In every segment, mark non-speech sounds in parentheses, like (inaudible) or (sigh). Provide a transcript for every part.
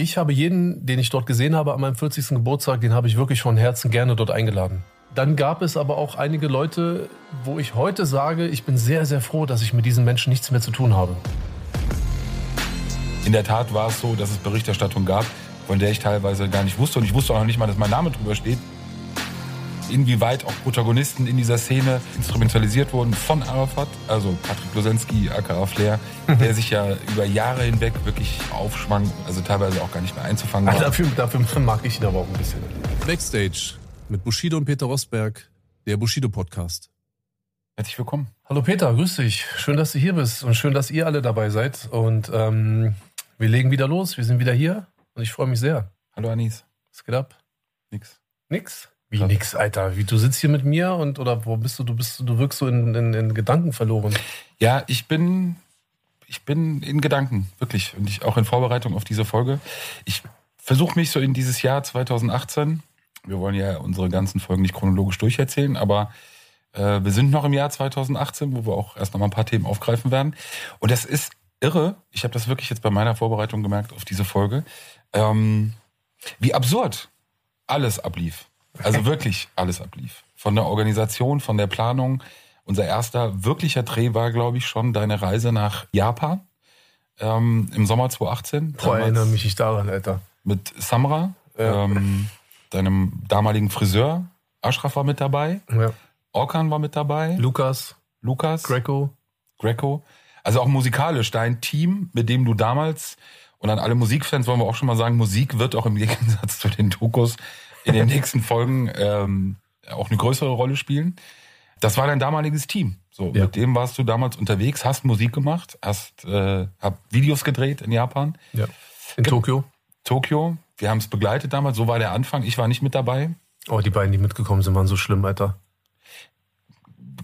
Ich habe jeden, den ich dort gesehen habe an meinem 40. Geburtstag, den habe ich wirklich von Herzen gerne dort eingeladen. Dann gab es aber auch einige Leute, wo ich heute sage, ich bin sehr, sehr froh, dass ich mit diesen Menschen nichts mehr zu tun habe. In der Tat war es so, dass es Berichterstattung gab, von der ich teilweise gar nicht wusste. Und ich wusste auch noch nicht mal, dass mein Name drüber steht. Inwieweit auch Protagonisten in dieser Szene instrumentalisiert wurden von Arafat, also Patrick Losensky, aka Flair, der sich ja über Jahre hinweg wirklich aufschwang, also teilweise auch gar nicht mehr einzufangen war. Ah, dafür, dafür mag ich ihn aber auch ein bisschen. Backstage mit Bushido und Peter Rosberg, der Bushido Podcast. Herzlich willkommen. Hallo Peter, grüß dich. Schön, dass du hier bist und schön, dass ihr alle dabei seid. Und ähm, wir legen wieder los. Wir sind wieder hier und ich freue mich sehr. Hallo Anis. Was geht ab? Nix. Nix? Wie nix, Alter? Wie du sitzt hier mit mir und oder wo bist du? Du bist, du wirkst so in, in, in Gedanken verloren. Ja, ich bin, ich bin in Gedanken, wirklich. Und ich auch in Vorbereitung auf diese Folge. Ich versuche mich so in dieses Jahr 2018. Wir wollen ja unsere ganzen Folgen nicht chronologisch durcherzählen, aber äh, wir sind noch im Jahr 2018, wo wir auch erst noch mal ein paar Themen aufgreifen werden. Und das ist irre. Ich habe das wirklich jetzt bei meiner Vorbereitung gemerkt auf diese Folge. Ähm, wie absurd alles ablief. Also wirklich alles ablief. Von der Organisation, von der Planung. Unser erster wirklicher Dreh war, glaube ich, schon deine Reise nach Japan ähm, im Sommer 2018. Boah, erinnere mich nicht daran, Alter. Mit Samra, Ja. ähm, deinem damaligen Friseur. Ashraf war mit dabei. Ja. Orkan war mit dabei. Lukas, Lukas. Greco. Greco. Also auch musikalisch, dein Team, mit dem du damals, und an alle Musikfans wollen wir auch schon mal sagen, Musik wird auch im Gegensatz zu den Dokus in den nächsten Folgen ähm, auch eine größere Rolle spielen. Das war dein damaliges Team. So, Ja. mit dem warst du damals unterwegs, hast Musik gemacht, hast äh, hab Videos gedreht in Japan, Ja. In Ge- Tokio. Tokio. Wir haben es begleitet damals, so war der Anfang. Ich war nicht mit dabei. Oh, die beiden, die mitgekommen sind, waren so schlimm, Alter.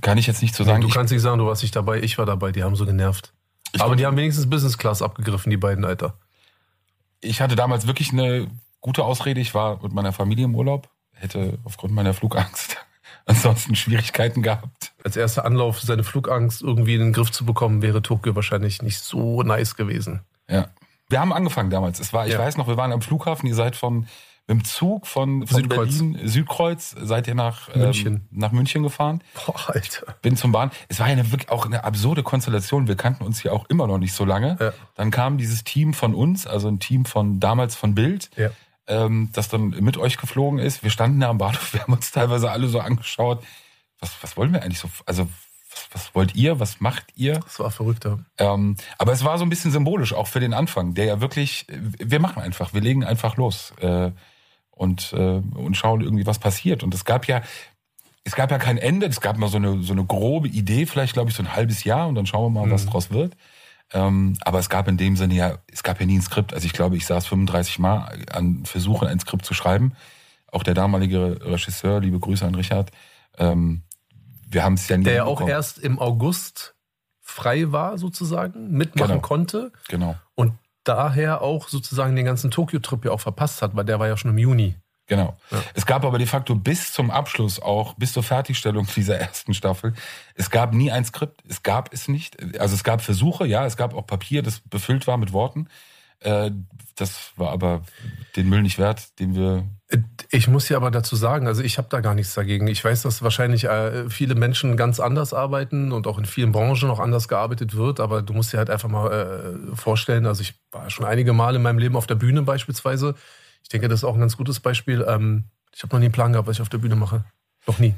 Kann ich jetzt nicht so sagen. du Ich- kannst nicht sagen, du warst nicht dabei. Ich war dabei. Die haben so genervt. Ich aber die haben wenigstens Business Class abgegriffen, die beiden, Alter. ich hatte damals wirklich eine gute Ausrede. Ich war mit meiner Familie im Urlaub, hätte aufgrund meiner Flugangst (laughs) ansonsten Schwierigkeiten gehabt. Als erster Anlauf, seine Flugangst irgendwie in den Griff zu bekommen, wäre Tokio wahrscheinlich nicht so nice gewesen. Ja. Wir haben angefangen damals. Es war, ich Ja. weiß noch, wir waren am Flughafen. Ihr seid von mit dem Zug von, von Südkreuz. Berlin Südkreuz seid ihr nach München. Ähm, nach München gefahren. Boah, Alter. Bin zum Bahn. Es war ja eine, wirklich auch eine absurde Konstellation. Wir kannten uns ja auch immer noch nicht so lange. Ja. Dann kam dieses Team von uns, also ein Team von damals von Bild. Ja. Ähm, das dann mit euch geflogen ist. Wir standen da am Bahnhof, (laughs) wir haben uns teilweise alle so angeschaut. Was, was wollen wir eigentlich so? Also, was, was wollt ihr? Was macht ihr? Das war verrückter. Ähm, aber es war so ein bisschen symbolisch, auch für den Anfang, der ja wirklich, wir machen einfach, wir legen einfach los äh, und, äh, und schauen irgendwie, was passiert. Und es gab ja, es gab ja kein Ende, es gab mal so eine, so eine grobe Idee, vielleicht glaube ich so ein halbes Jahr und dann schauen wir mal, was draus wird. Ähm, aber es gab in dem Sinne ja, es gab ja nie ein Skript. Also ich glaube, ich saß 35 Mal an Versuchen, ein Skript zu schreiben. Auch der damalige Regisseur, liebe Grüße an Richard. Ähm, wir haben es ja nie Der ja auch erst im August frei war, sozusagen, mitmachen Genau. konnte Genau. und daher auch sozusagen den ganzen Tokio-Trip ja auch verpasst hat, weil der war ja schon im Juni. Genau. Ja. Es gab aber de facto bis zum Abschluss auch, bis zur Fertigstellung (laughs) dieser ersten Staffel, es gab nie ein Skript, es gab es nicht. Also es gab Versuche, ja, es gab auch Papier, das befüllt war mit Worten. Äh, Das war aber den Müll nicht wert, den wir. Ich muss ja aber dazu sagen, also ich habe da gar nichts dagegen. Ich weiß, dass wahrscheinlich äh, viele Menschen ganz anders arbeiten und auch in vielen Branchen auch anders gearbeitet wird, aber du musst dir halt einfach mal äh, vorstellen, also ich war schon einige Male in meinem Leben auf der Bühne beispielsweise. Ich denke, das ist auch ein ganz gutes Beispiel. Ähm, ich habe noch nie einen Plan gehabt, was ich auf der Bühne mache. Noch nie.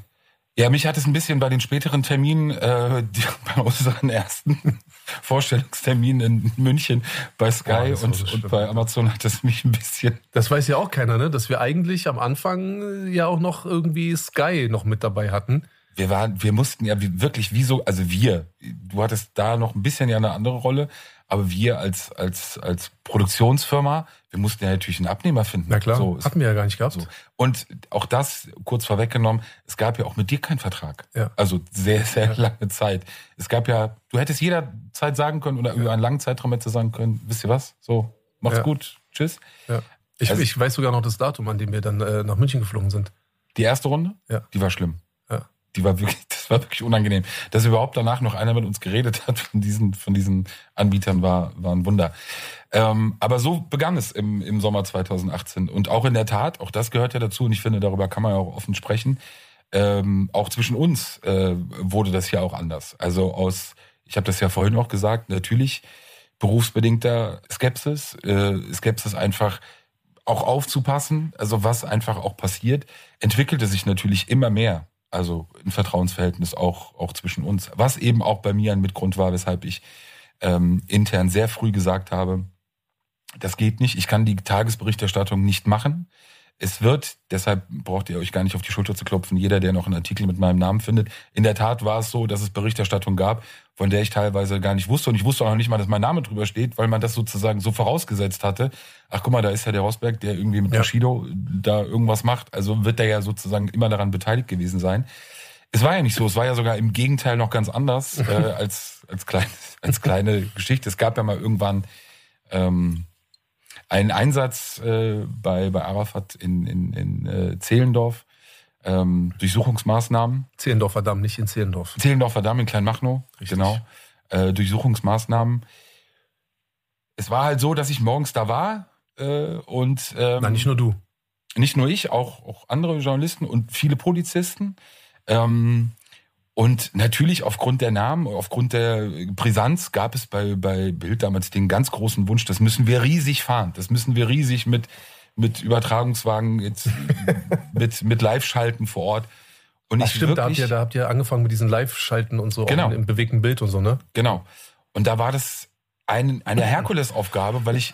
Ja, mich hat es ein bisschen bei den späteren Terminen, äh, die, (laughs) bei unseren ersten Vorstellungsterminen in München bei Sky war und, und bei Amazon hat es mich ein bisschen. Das weiß ja auch keiner, ne? Dass wir eigentlich am Anfang äh, ja auch noch irgendwie Sky noch mit dabei hatten. Wir waren, wir mussten ja wirklich wie so, also wir, du hattest da noch ein bisschen ja eine andere Rolle, aber wir als, als, als Produktionsfirma, wir mussten ja natürlich einen Abnehmer finden. Na klar, So, hatten wir ja gar nicht gehabt. so. Und auch das kurz vorweggenommen, es gab ja auch mit dir keinen Vertrag. Ja. Also sehr, sehr lange Zeit. Es gab ja, du hättest jederzeit sagen können oder über einen langen Zeitraum hättest du sagen können, wisst ihr was? So, macht's Ja. gut, tschüss. Ja. Ich, Also- ich weiß sogar noch das Datum, an dem wir dann äh, nach München geflogen sind. Die erste Runde, Ja. die war schlimm. Ja. Die war wirklich, das war wirklich unangenehm. Dass überhaupt danach noch einer mit uns geredet hat von diesen, von diesen Anbietern war, war ein Wunder. Ähm, aber so begann es im, im Sommer 2018. Und auch in der Tat, auch das gehört ja dazu, und ich finde, darüber kann man ja auch offen sprechen, ähm, auch zwischen uns äh, wurde das ja auch anders. Also aus, ich habe das ja vorhin auch gesagt, natürlich berufsbedingter Skepsis, äh, Skepsis einfach auch aufzupassen, also was einfach auch passiert, entwickelte sich natürlich immer mehr. Also ein Vertrauensverhältnis auch, auch zwischen uns. Was eben auch bei mir ein Mitgrund war, weshalb ich ähm, intern sehr früh gesagt habe, das geht nicht, ich kann die Tagesberichterstattung nicht machen. Es wird, deshalb braucht ihr euch gar nicht auf die Schulter zu klopfen, jeder, der noch einen Artikel mit meinem Namen findet. In der Tat war es so, dass es Berichterstattung gab, von der ich teilweise gar nicht wusste. Und ich wusste auch noch nicht mal, dass mein Name drüber steht, weil man das sozusagen so vorausgesetzt hatte. Ach guck mal, da ist ja der Rosberg, der irgendwie mit ja. Bushido da irgendwas macht. Also wird der ja sozusagen immer daran beteiligt gewesen sein. Es war ja nicht so, es war ja sogar im Gegenteil noch ganz anders (laughs) äh, als, als, klein, als kleine Geschichte. Es gab ja mal irgendwann ähm, einen Einsatz äh, bei, bei Arafat in, in, in äh, Zehlendorf, ähm, Durchsuchungsmaßnahmen. Zehlendorfer Damm, nicht in Zehlendorf. Zehlendorfer Damm in Kleinmachnow, Richtig. genau. Äh, Durchsuchungsmaßnahmen. Es war halt so, dass ich morgens da war äh, und ähm, Nein, nicht nur du. Nicht nur ich, auch, auch andere Journalisten und viele Polizisten. Ähm, und natürlich aufgrund der Namen, aufgrund der Brisanz gab es bei, bei Bild damals den ganz großen Wunsch, das müssen wir riesig fahren. Das müssen wir riesig mit, mit Übertragungswagen, mit, (laughs) mit, mit Live-Schalten vor Ort. Und Ach, ich stimmt, wirklich, da habt, ihr, da habt ihr angefangen mit diesen Live-Schalten und so genau. im bewegten Bild und so, ne? Genau. Und da war das ein, eine Herkulesaufgabe, weil ich,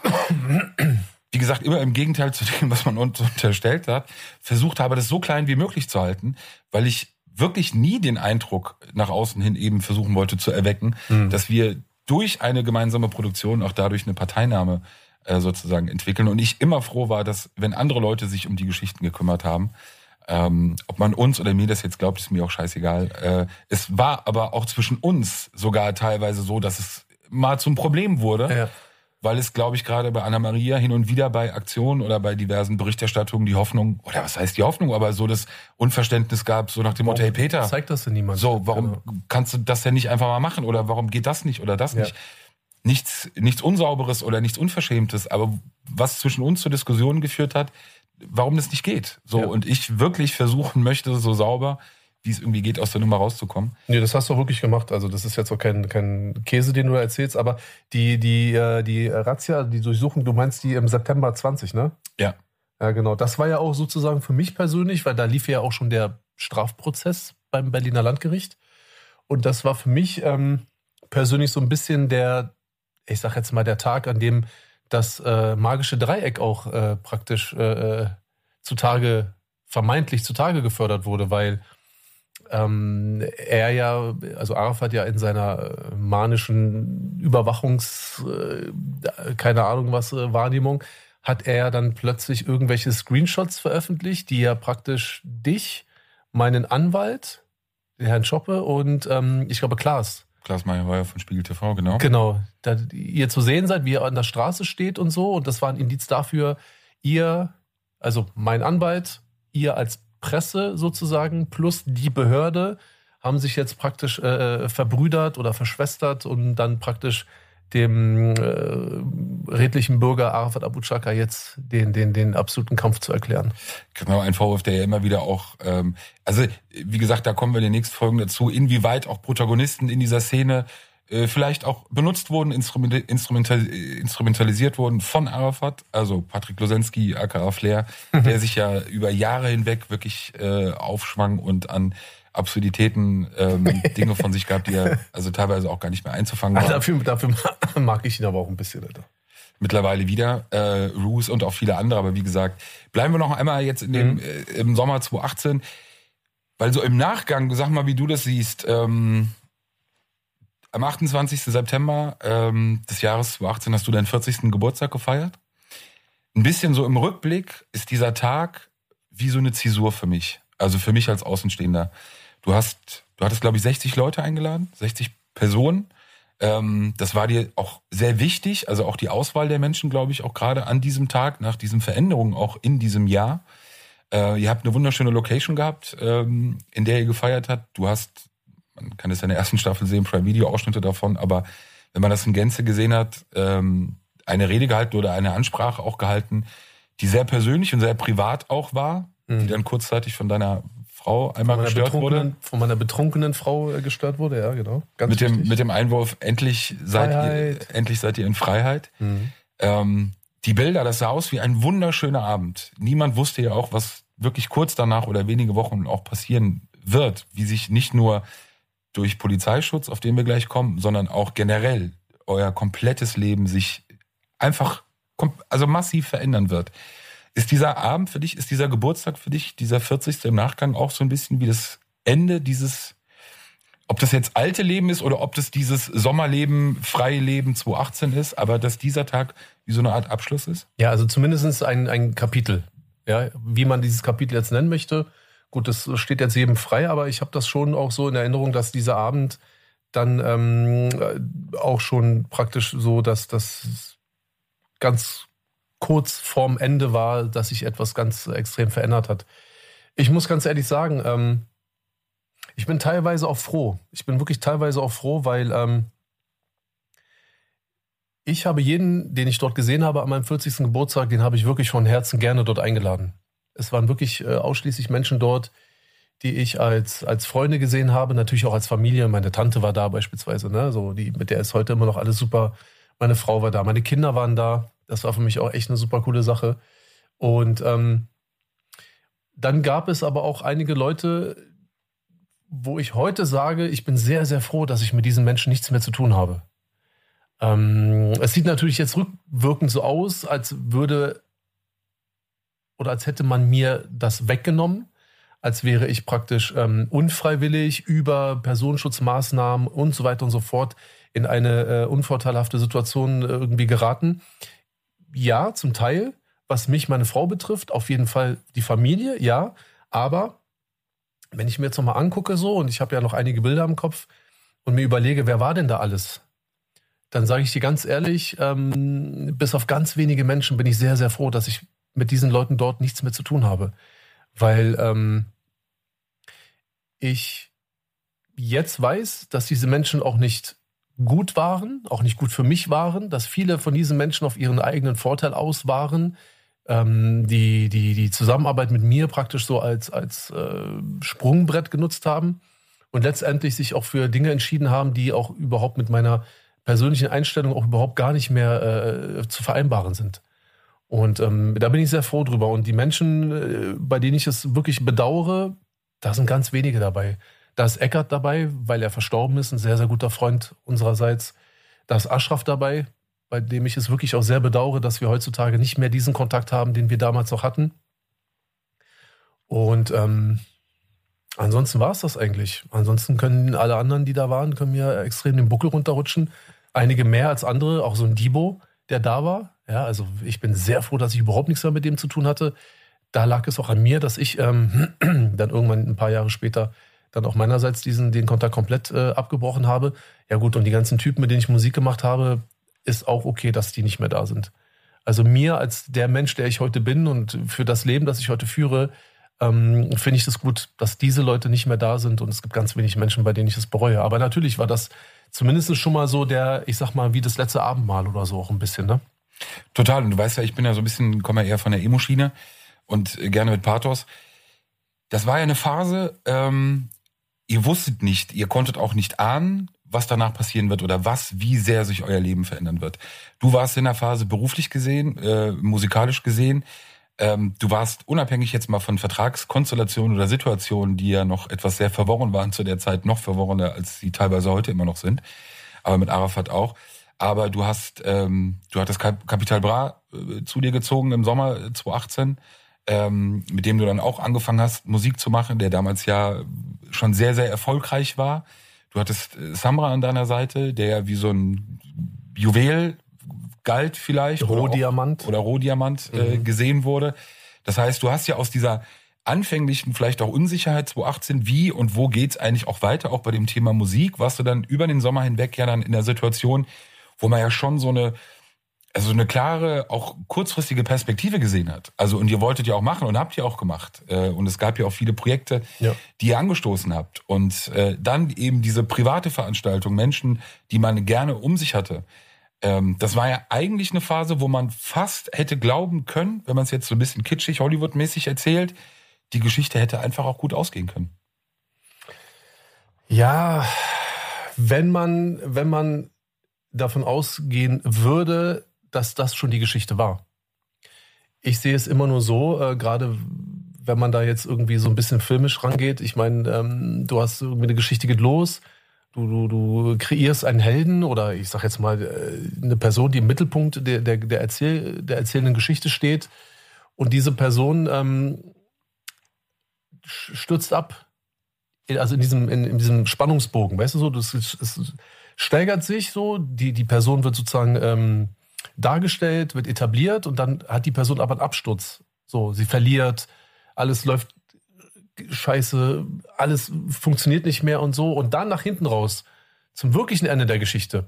wie gesagt, immer im Gegenteil zu dem, was man uns unterstellt hat, versucht habe, das so klein wie möglich zu halten, weil ich wirklich nie den Eindruck nach außen hin eben versuchen wollte zu erwecken, mhm. dass wir durch eine gemeinsame Produktion auch dadurch eine Parteinahme äh, sozusagen entwickeln. Und ich immer froh war, dass wenn andere Leute sich um die Geschichten gekümmert haben, ähm, ob man uns oder mir das jetzt glaubt, ist mir auch scheißegal. Äh, es war aber auch zwischen uns sogar teilweise so, dass es mal zum Problem wurde. Ja weil es, glaube ich, gerade bei Anna Maria hin und wieder bei Aktionen oder bei diversen Berichterstattungen die Hoffnung, oder was heißt die Hoffnung, aber so das Unverständnis gab, so nach dem Motto, hey Peter. Zeigt das denn niemand? So, warum genau. kannst du das denn nicht einfach mal machen? Oder warum geht das nicht oder das ja. nicht? Nichts, nichts Unsauberes oder nichts Unverschämtes, aber was zwischen uns zur Diskussion geführt hat, warum das nicht geht. So, ja. und ich wirklich versuchen möchte, so sauber wie es irgendwie geht, aus der Nummer rauszukommen. Nee, das hast du wirklich gemacht. Also das ist jetzt auch kein, kein Käse, den du erzählst, aber die, die, äh, die Razzia, die Durchsuchung, du meinst die im September 20, ne? Ja. Ja, genau. Das war ja auch sozusagen für mich persönlich, weil da lief ja auch schon der Strafprozess beim Berliner Landgericht. Und das war für mich ähm, persönlich so ein bisschen der, ich sag jetzt mal, der Tag, an dem das äh, magische Dreieck auch äh, praktisch äh, äh zutage, vermeintlich zutage gefördert wurde, weil ähm, er ja, also Arafat ja in seiner äh, manischen Überwachungs, äh, keine Ahnung was, äh, Wahrnehmung, hat er dann plötzlich irgendwelche Screenshots veröffentlicht, die ja praktisch dich, meinen Anwalt, den Herrn Schoppe und ähm, ich glaube Klaas. Klaas Meyer war ja von Spiegel TV, genau. Genau. Da ihr zu sehen seid, wie er an der Straße steht und so. Und das war ein Indiz dafür, ihr, also mein Anwalt, ihr als Presse sozusagen plus die Behörde haben sich jetzt praktisch äh, verbrüdert oder verschwestert und dann praktisch dem äh, redlichen Bürger Arafat Abu Chaka jetzt den, den, den absoluten Kampf zu erklären. Genau, ein Vorwurf, der ja immer wieder auch, ähm, also wie gesagt, da kommen wir in den nächsten Folgen dazu, inwieweit auch Protagonisten in dieser Szene äh, vielleicht auch benutzt wurden, instrumental, instrumentalisiert wurden von Arafat, also Patrick Losensky, aka Flair, mhm. der sich ja über Jahre hinweg wirklich äh, aufschwang und an Absurditäten ähm, (laughs) Dinge von sich gab, die er also teilweise auch gar nicht mehr einzufangen waren. Dafür, dafür (laughs) mag ich ihn aber auch ein bisschen. Alter. Mittlerweile wieder, äh, Roos und auch viele andere, aber wie gesagt, bleiben wir noch einmal jetzt in dem, mhm. äh, im Sommer 2018, weil so im Nachgang, sag mal, wie du das siehst, ähm, am 28. September ähm, des Jahres 2018 hast du deinen 40. Geburtstag gefeiert. Ein bisschen so im Rückblick ist dieser Tag wie so eine Zäsur für mich. Also für mich als Außenstehender. Du hast, du hattest, glaube ich, 60 Leute eingeladen, 60 Personen. Ähm, das war dir auch sehr wichtig, also auch die Auswahl der Menschen, glaube ich, auch gerade an diesem Tag, nach diesen Veränderungen auch in diesem Jahr. Äh, ihr habt eine wunderschöne Location gehabt, ähm, in der ihr gefeiert habt. Du hast Man kann es in der ersten Staffel sehen, Prime Video Ausschnitte davon, aber wenn man das in Gänze gesehen hat, ähm, eine Rede gehalten oder eine Ansprache auch gehalten, die sehr persönlich und sehr privat auch war, mhm. die dann kurzzeitig von deiner Frau einmal gestört wurde. Von meiner betrunkenen Frau äh, gestört wurde, ja, genau. Ganz mit, dem, mit dem Einwurf, endlich seid, ihr, endlich seid ihr in Freiheit. Mhm. Ähm, die Bilder, das sah aus wie ein wunderschöner Abend. Niemand wusste ja auch, was wirklich kurz danach oder wenige Wochen auch passieren wird, wie sich nicht nur durch Polizeischutz, auf den wir gleich kommen, sondern auch generell euer komplettes Leben sich einfach also massiv verändern wird. Ist dieser Abend für dich, ist dieser Geburtstag für dich, dieser 40. im Nachgang auch so ein bisschen wie das Ende dieses, ob das jetzt alte Leben ist oder ob das dieses Sommerleben, freie Leben 2018 ist, aber dass dieser Tag wie so eine Art Abschluss ist? Ja, also zumindest ein, ein Kapitel. Ja, wie man dieses Kapitel jetzt nennen möchte. Gut, das steht jetzt jedem frei, aber ich habe das schon auch so in Erinnerung, dass dieser Abend dann ähm, auch schon praktisch so, dass das ganz kurz vorm Ende war, dass sich etwas ganz extrem verändert hat. Ich muss ganz ehrlich sagen, ähm, ich bin teilweise auch froh. Ich bin wirklich teilweise auch froh, weil ähm, ich habe jeden, den ich dort gesehen habe an meinem 40. Geburtstag, den habe ich wirklich von Herzen gerne dort eingeladen. Es waren wirklich äh, ausschließlich Menschen dort, die ich als, als Freunde gesehen habe, natürlich auch als Familie. Meine Tante war da beispielsweise, ne? so, die, mit der ist heute immer noch alles super. Meine Frau war da, meine Kinder waren da. Das war für mich auch echt eine super coole Sache. Und ähm, dann gab es aber auch einige Leute, wo ich heute sage, ich bin sehr, sehr froh, dass ich mit diesen Menschen nichts mehr zu tun habe. Ähm, es sieht natürlich jetzt rückwirkend so aus, als würde oder als hätte man mir das weggenommen, als wäre ich praktisch ähm, unfreiwillig über Personenschutzmaßnahmen und so weiter und so fort in eine äh, unvorteilhafte Situation äh, irgendwie geraten ja, zum Teil. Was mich, meine Frau betrifft, auf jeden Fall die Familie, ja. Aber wenn ich mir jetzt nochmal angucke so, und ich habe ja noch einige Bilder im Kopf und mir überlege, wer war denn da alles? Dann sage ich dir ganz ehrlich, ähm, bis auf ganz wenige Menschen bin ich sehr, sehr froh, dass ich mit diesen Leuten dort nichts mehr zu tun habe. Weil ähm, ich jetzt weiß, dass diese Menschen auch nicht gut waren, auch nicht gut für mich waren, dass viele von diesen Menschen auf ihren eigenen Vorteil aus waren, ähm, die, die die Zusammenarbeit mit mir praktisch so als, als äh, Sprungbrett genutzt haben und letztendlich sich auch für Dinge entschieden haben, die auch überhaupt mit meiner persönlichen Einstellung auch überhaupt gar nicht mehr äh, zu vereinbaren sind. Und ähm, da bin ich sehr froh drüber. Und die Menschen, äh, bei denen ich es wirklich bedauere, da sind ganz wenige dabei. Da ist Eckert dabei, weil er verstorben ist, ein sehr, sehr guter Freund unsererseits. Da ist Ashraf dabei, bei dem ich es wirklich auch sehr bedauere, dass wir heutzutage nicht mehr diesen Kontakt haben, den wir damals noch hatten. Und ähm, ansonsten war es das eigentlich. Ansonsten können alle anderen, die da waren, können mir extrem den Buckel runterrutschen. Einige mehr als andere, auch so ein Dibo, der da war. Ja, also ich bin sehr froh, dass ich überhaupt nichts mehr mit dem zu tun hatte. Da lag es auch an mir, dass ich ähm, (clears throat) dann irgendwann ein paar Jahre später dann auch meinerseits diesen, den Kontakt komplett äh, abgebrochen habe. Ja gut, und die ganzen Typen, mit denen ich Musik gemacht habe, ist auch okay, dass die nicht mehr da sind. Also mir als der Mensch, der ich heute bin und für das Leben, das ich heute führe, ähm, finde ich es das gut, dass diese Leute nicht mehr da sind und es gibt ganz wenig Menschen, bei denen ich es bereue. Aber natürlich war das zumindest schon mal so der, ich sag mal, wie das letzte Abendmahl oder so auch ein bisschen, ne? Total. Und du weißt ja, ich bin ja so ein bisschen, komme ja eher von der Emo-Schiene und gerne mit Pathos. Das war ja eine Phase, ähm, ihr wusstet nicht, ihr konntet auch nicht ahnen, was danach passieren wird oder was, wie sehr sich euer Leben verändern wird. Du warst in der Phase beruflich gesehen, äh, musikalisch gesehen. Ähm, du warst unabhängig jetzt mal von Vertragskonstellationen oder Situationen, die ja noch etwas sehr verworren waren zu der Zeit, noch verworrener, als sie teilweise heute immer noch sind. Aber mit Arafat auch. Aber du hast, ähm, du hattest Kapital Bra äh, zu dir gezogen im Sommer 2018 ähm, mit dem du dann auch angefangen hast, Musik zu machen, der damals ja schon sehr, sehr erfolgreich war. Du hattest äh, Samra an deiner Seite, der ja wie so ein Juwel galt vielleicht. Rohdiamant. Oder, Rohdiamant äh, mhm. gesehen wurde. Das heißt, du hast ja aus dieser anfänglichen vielleicht auch Unsicherheit 2018, wie und wo geht's eigentlich auch weiter, auch bei dem Thema Musik, warst du dann über den Sommer hinweg ja dann in der Situation, wo man ja schon so eine also eine klare, auch kurzfristige Perspektive gesehen hat. Also und ihr wolltet ja auch machen und habt ihr auch gemacht. Äh, und es gab ja auch viele Projekte, ja. die ihr angestoßen habt. Und äh, dann eben diese private Veranstaltung, Menschen, die man gerne um sich hatte. Ähm, das war ja eigentlich eine Phase, wo man fast hätte glauben können, wenn man es jetzt so ein bisschen kitschig, Hollywood-mäßig erzählt, die Geschichte hätte einfach auch gut ausgehen können. Ja, wenn man, wenn man davon ausgehen würde, dass das schon die Geschichte war. Ich sehe es immer nur so, äh, gerade wenn man da jetzt irgendwie so ein bisschen filmisch rangeht. Ich meine, ähm, du hast irgendwie eine Geschichte geht los, du, du, du kreierst einen Helden oder ich sag jetzt mal äh, eine Person, die im Mittelpunkt der, der, der, Erzähl, der erzählenden Geschichte steht. Und diese Person ähm, stürzt ab. Also in diesem, in, in diesem Spannungsbogen, weißt du so, das, es steigert sich so, die, die Person wird sozusagen ähm, dargestellt, wird etabliert und dann hat die Person aber einen Absturz. So, sie verliert, alles läuft scheiße, alles funktioniert nicht mehr und so. Und dann nach hinten raus, zum wirklichen Ende der Geschichte,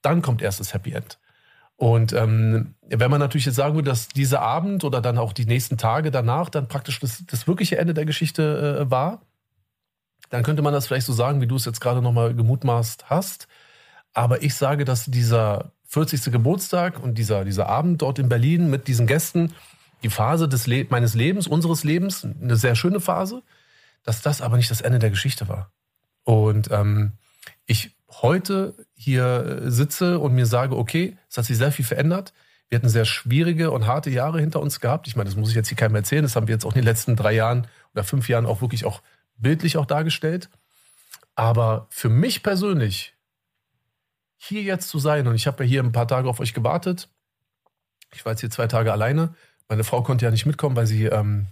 dann kommt erst das Happy End. Und ähm, wenn man natürlich jetzt sagen würde, dass dieser Abend oder dann auch die nächsten Tage danach dann praktisch das, das wirkliche Ende der Geschichte äh, war, dann könnte man das vielleicht so sagen, wie du es jetzt gerade nochmal gemutmaßt hast. Aber ich sage, dass dieser 40. Geburtstag und dieser, dieser Abend dort in Berlin mit diesen Gästen, die Phase des Le meines Lebens, unseres Lebens, eine sehr schöne Phase, dass das aber nicht das Ende der Geschichte war. Und ähm, ich heute hier sitze und mir sage, okay, es hat sich sehr viel verändert. Wir hatten sehr schwierige und harte Jahre hinter uns gehabt. Ich meine, das muss ich jetzt hier keinem erzählen. Das haben wir jetzt auch in den letzten drei Jahren oder fünf Jahren auch wirklich auch bildlich auch dargestellt. Aber für mich persönlich hier jetzt zu sein. Und ich habe ja hier ein paar Tage auf euch gewartet. Ich war jetzt hier zwei Tage alleine. Meine Frau konnte ja nicht mitkommen, weil sie ähm,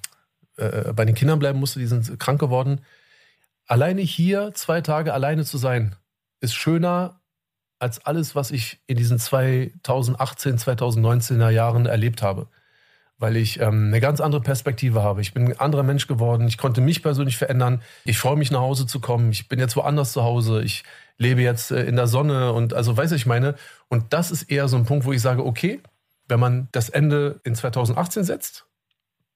äh, bei den Kindern bleiben musste. Die sind krank geworden. Alleine hier zwei Tage alleine zu sein, ist schöner als alles, was ich in diesen 2018, 2019er Jahren erlebt habe. Weil ich ähm, eine ganz andere Perspektive habe. Ich bin ein anderer Mensch geworden. Ich konnte mich persönlich verändern. Ich freue mich, nach Hause zu kommen. Ich bin jetzt woanders zu Hause. Ich lebe jetzt äh, in der Sonne und also weiß ich meine. Und das ist eher so ein Punkt, wo ich sage, okay, wenn man das Ende in 2018 setzt,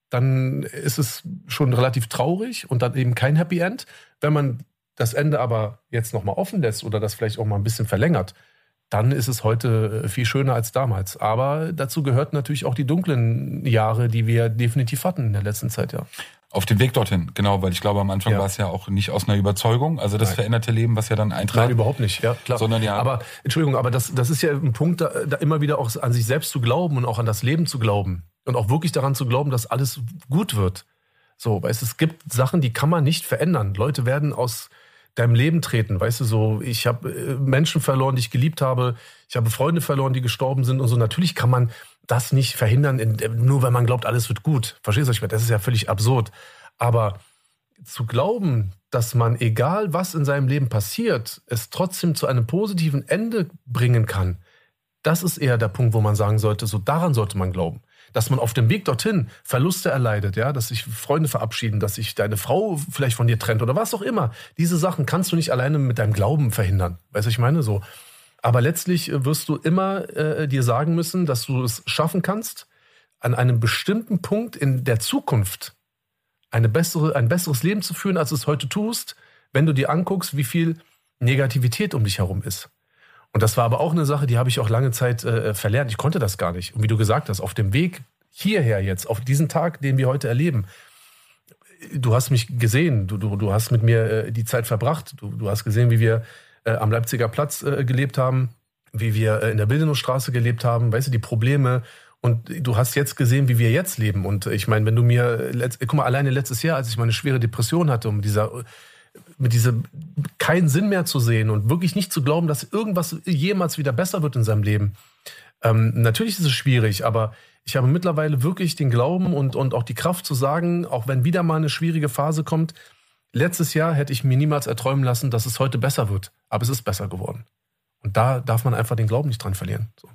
dann ist es schon relativ traurig und dann eben kein Happy End. Wenn man das Ende aber jetzt nochmal offen lässt oder das vielleicht auch mal ein bisschen verlängert, dann ist es heute äh, viel schöner als damals. Aber dazu gehört natürlich auch die dunklen Jahre, die wir definitiv hatten in der letzten Zeit, ja. Auf dem Weg dorthin, genau, weil ich glaube, am Anfang ja. war es ja auch nicht aus einer Überzeugung, also das Nein. veränderte Leben, was ja dann eintrat. Nein, überhaupt nicht, ja, klar. Sondern ja. Aber, Entschuldigung, aber das, das ist ja ein Punkt, da, da immer wieder auch an sich selbst zu glauben und auch an das Leben zu glauben. Und auch wirklich daran zu glauben, dass alles gut wird. So, weißt du, es gibt Sachen, die kann man nicht verändern. Leute werden aus deinem Leben treten, weißt du, so, ich habe äh, Menschen verloren, die ich geliebt habe, ich habe Freunde verloren, die gestorben sind und so. Natürlich kann man das nicht verhindern, nur weil man glaubt, alles wird gut. Verstehst du? Ich meine, das ist ja völlig absurd. Aber zu glauben, dass man, egal was in seinem Leben passiert, es trotzdem zu einem positiven Ende bringen kann, das ist eher der Punkt, wo man sagen sollte, so daran sollte man glauben. Dass man auf dem Weg dorthin Verluste erleidet, ja, dass sich Freunde verabschieden, dass sich deine Frau vielleicht von dir trennt oder was auch immer. Diese Sachen kannst du nicht alleine mit deinem Glauben verhindern. Weißt du, ich meine so. Aber letztlich wirst du immer äh, dir sagen müssen, dass du es schaffen kannst, an einem bestimmten Punkt in der Zukunft eine bessere, ein besseres Leben zu führen, als du es heute tust, wenn du dir anguckst, wie viel Negativität um dich herum ist. Und das war aber auch eine Sache, die habe ich auch lange Zeit äh, verlernt. Ich konnte das gar nicht. Und wie du gesagt hast, auf dem Weg hierher jetzt, auf diesen Tag, den wir heute erleben, du hast mich gesehen, du, du, du hast mit mir äh, die Zeit verbracht, du, du hast gesehen, wie wir äh, am Leipziger Platz äh, gelebt haben, wie wir äh, in der Bildenowstraße gelebt haben, weißt du, die Probleme und du hast jetzt gesehen, wie wir jetzt leben. Und ich meine, wenn du mir, guck mal, alleine letztes Jahr, als ich meine schwere Depression hatte, um dieser, mit diesem keinen Sinn mehr zu sehen und wirklich nicht zu glauben, dass irgendwas jemals wieder besser wird in seinem Leben. Ähm, natürlich ist es schwierig, aber ich habe mittlerweile wirklich den Glauben und, und auch die Kraft zu sagen, auch wenn wieder mal eine schwierige Phase kommt, letztes Jahr hätte ich mir niemals erträumen lassen, dass es heute besser wird. Aber es ist besser geworden. Und da darf man einfach den Glauben nicht dran verlieren. So.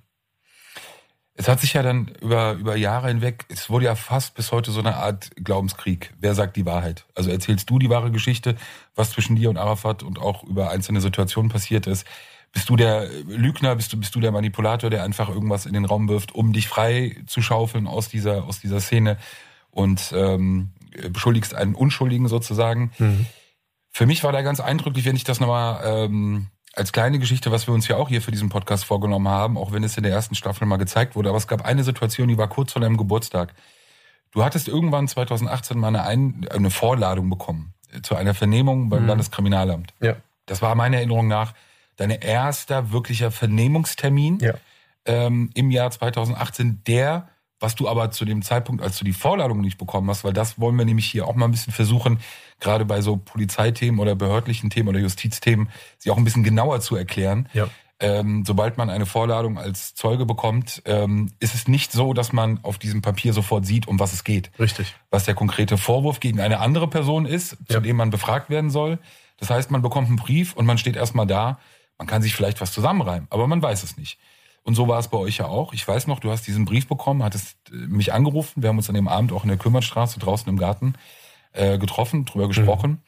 Es hat sich ja dann über, über Jahre hinweg, es wurde ja fast bis heute so eine Art Glaubenskrieg. Wer sagt die Wahrheit? Also erzählst du die wahre Geschichte, was zwischen dir und Arafat und auch über einzelne Situationen passiert ist? Bist du der Lügner, bist du, bist du der Manipulator, der einfach irgendwas in den Raum wirft, um dich frei zu schaufeln aus dieser, aus dieser Szene und ähm, beschuldigst einen Unschuldigen sozusagen. Mhm. Für mich war da ganz eindrücklich, wenn ich das nochmal ähm, als kleine Geschichte, was wir uns ja auch hier für diesen Podcast vorgenommen haben, auch wenn es in der ersten Staffel mal gezeigt wurde, aber es gab eine Situation, die war kurz vor deinem Geburtstag. Du hattest irgendwann 2018 mal eine, Ein eine Vorladung bekommen äh, zu einer Vernehmung beim mhm. Landeskriminalamt. Ja. Das war meiner Erinnerung nach dein erster wirklicher Vernehmungstermin ja. ähm, im Jahr 2018, der was du aber zu dem Zeitpunkt, als du die Vorladung nicht bekommen hast, weil das wollen wir nämlich hier auch mal ein bisschen versuchen, gerade bei so Polizeithemen oder behördlichen Themen oder Justizthemen, sie auch ein bisschen genauer zu erklären. Ja. Ähm, sobald man eine Vorladung als Zeuge bekommt, ähm, ist es nicht so, dass man auf diesem Papier sofort sieht, um was es geht. Richtig. Was der konkrete Vorwurf gegen eine andere Person ist, zu ja. dem man befragt werden soll. Das heißt, man bekommt einen Brief und man steht erstmal da. Man kann sich vielleicht was zusammenreimen, aber man weiß es nicht. Und so war es bei euch ja auch. Ich weiß noch, du hast diesen Brief bekommen, hattest äh, mich angerufen. Wir haben uns an dem Abend auch in der Kümmertstraße draußen im Garten äh, getroffen, drüber mhm. gesprochen. Mhm.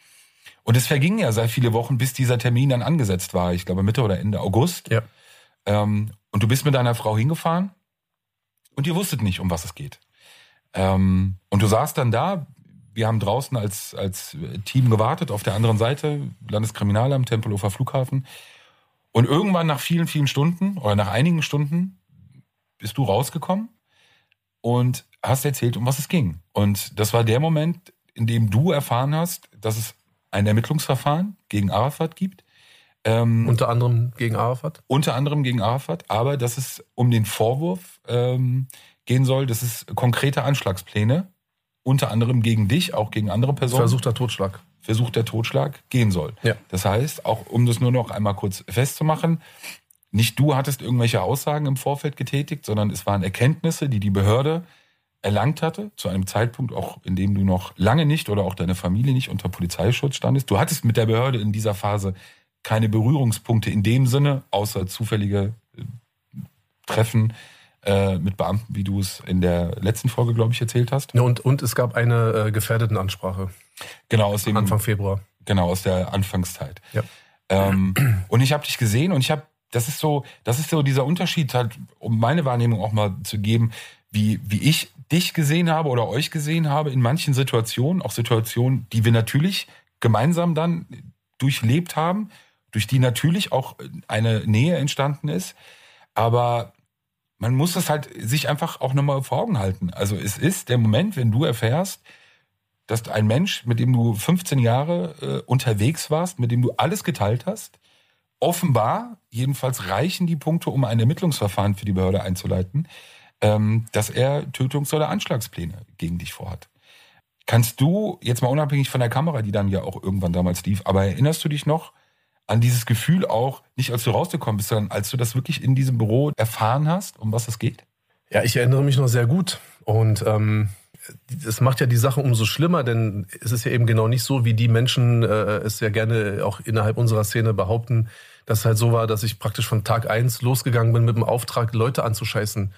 Und es vergingen ja sehr viele Wochen, bis dieser Termin dann angesetzt war. Ich glaube Mitte oder Ende August. Ja. Ähm, und du bist mit deiner Frau hingefahren und ihr wusstet nicht, um was es geht. Ähm, und du saßt dann da. Wir haben draußen als, als Team gewartet, auf der anderen Seite, Landeskriminalamt, Tempelhofer Flughafen. Und irgendwann nach vielen, vielen Stunden oder nach einigen Stunden bist du rausgekommen und hast erzählt, um was es ging. Und das war der Moment, in dem du erfahren hast, dass es ein Ermittlungsverfahren gegen Arafat gibt. Ähm, unter anderem gegen Arafat? Unter anderem gegen Arafat, aber dass es um den Vorwurf ähm, gehen soll, dass es konkrete Anschlagspläne, unter anderem gegen dich, auch gegen andere Personen. Versuchter Totschlag. Versuch der Totschlag gehen soll. Ja. Das heißt, auch um das nur noch einmal kurz festzumachen, nicht du hattest irgendwelche Aussagen im Vorfeld getätigt, sondern es waren Erkenntnisse, die die Behörde erlangt hatte, zu einem Zeitpunkt auch, in dem du noch lange nicht oder auch deine Familie nicht unter Polizeischutz standest. Du hattest mit der Behörde in dieser Phase keine Berührungspunkte in dem Sinne, außer zufällige äh, Treffen äh, mit Beamten, wie du es in der letzten Folge, glaube ich, erzählt hast. Ja, und, und es gab eine äh, Gefährdeten-Ansprache. Genau, aus dem Anfang Februar. Genau, aus der Anfangszeit. Ja. Ähm, und ich habe dich gesehen und ich habe, das ist so, das ist so dieser Unterschied, halt, um meine Wahrnehmung auch mal zu geben, wie, wie ich dich gesehen habe oder euch gesehen habe in manchen Situationen, auch Situationen, die wir natürlich gemeinsam dann durchlebt haben, durch die natürlich auch eine Nähe entstanden ist. Aber man muss das halt sich einfach auch nochmal vor Augen halten. Also es ist der Moment, wenn du erfährst, dass ein Mensch, mit dem du 15 Jahre äh, unterwegs warst, mit dem du alles geteilt hast, offenbar, jedenfalls reichen die Punkte, um ein Ermittlungsverfahren für die Behörde einzuleiten, ähm, dass er Tötungs- oder Anschlagspläne gegen dich vorhat. Kannst du, jetzt mal unabhängig von der Kamera, die dann ja auch irgendwann damals lief, aber erinnerst du dich noch, an dieses Gefühl auch, nicht als du rausgekommen bist, sondern als du das wirklich in diesem Büro erfahren hast, um was es geht? Ja, ich erinnere mich noch sehr gut. Und ähm, das macht ja die Sache umso schlimmer, denn es ist ja eben genau nicht so, wie die Menschen äh, es ja gerne auch innerhalb unserer Szene behaupten, dass es halt so war, dass ich praktisch von Tag eins losgegangen bin mit dem Auftrag, Leute anzuscheißen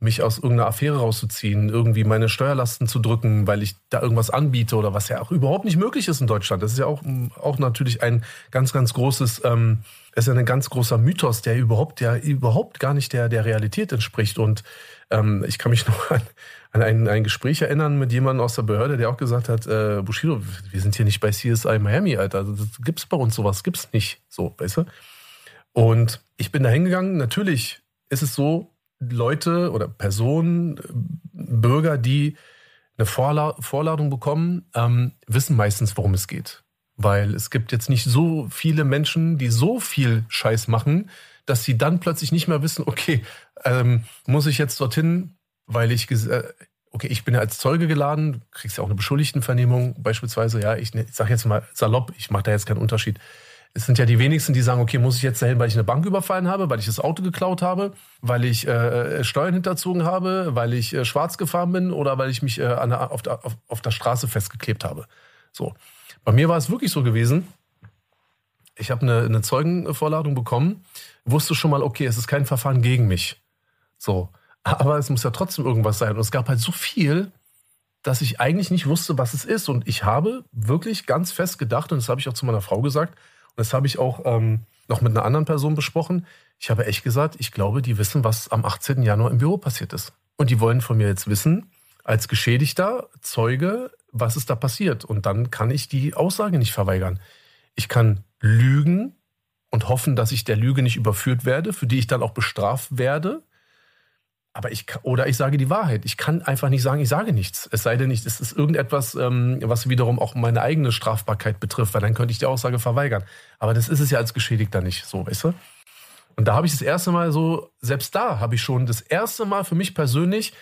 mich aus irgendeiner Affäre rauszuziehen, irgendwie meine Steuerlasten zu drücken, weil ich da irgendwas anbiete oder was ja auch überhaupt nicht möglich ist in Deutschland. Das ist ja auch, auch natürlich ein ganz, ganz großes, ähm, ist ja ein ganz großer Mythos, der überhaupt, der überhaupt gar nicht der, der Realität entspricht. Und ähm, ich kann mich (laughs) noch an, an ein, ein Gespräch erinnern mit jemandem aus der Behörde, der auch gesagt hat, äh, Bushido, wir sind hier nicht bei CSI Miami, Alter. Das gibt's bei uns sowas, gibt's nicht. So, weißt du? Und ich bin da hingegangen. Natürlich ist es so, Leute oder Personen, Bürger, die eine Vorla Vorladung bekommen, ähm, wissen meistens, worum es geht. Weil es gibt jetzt nicht so viele Menschen, die so viel Scheiß machen, dass sie dann plötzlich nicht mehr wissen, okay, ähm, muss ich jetzt dorthin, weil ich, äh, okay, ich bin ja als Zeuge geladen, kriegst ja auch eine Beschuldigtenvernehmung beispielsweise, ja, ich, ich sage jetzt mal salopp, ich mache da jetzt keinen Unterschied es sind ja die wenigsten, die sagen, okay, muss ich jetzt dahin, weil ich eine Bank überfallen habe, weil ich das Auto geklaut habe, weil ich äh, Steuern hinterzogen habe, weil ich äh, schwarz gefahren bin oder weil ich mich äh, an der, auf, der, auf, auf der Straße festgeklebt habe. So. Bei mir war es wirklich so gewesen, ich habe eine, eine Zeugenvorladung bekommen, wusste schon mal, okay, es ist kein Verfahren gegen mich. So. Aber es muss ja trotzdem irgendwas sein. Und es gab halt so viel, dass ich eigentlich nicht wusste, was es ist. Und ich habe wirklich ganz fest gedacht, und das habe ich auch zu meiner Frau gesagt, das habe ich auch ähm, noch mit einer anderen Person besprochen. Ich habe echt gesagt, ich glaube, die wissen, was am 18. Januar im Büro passiert ist. Und die wollen von mir jetzt wissen, als Geschädigter, Zeuge, was ist da passiert. Und dann kann ich die Aussage nicht verweigern. Ich kann lügen und hoffen, dass ich der Lüge nicht überführt werde, für die ich dann auch bestraft werde. Aber ich oder ich sage die Wahrheit. Ich kann einfach nicht sagen, ich sage nichts. Es sei denn, es ist irgendetwas, ähm, was wiederum auch meine eigene Strafbarkeit betrifft, weil dann könnte ich die Aussage verweigern. Aber das ist es ja als Geschädigter nicht, so, weißt du? Und da habe ich das erste Mal so, selbst da habe ich schon das erste Mal für mich persönlich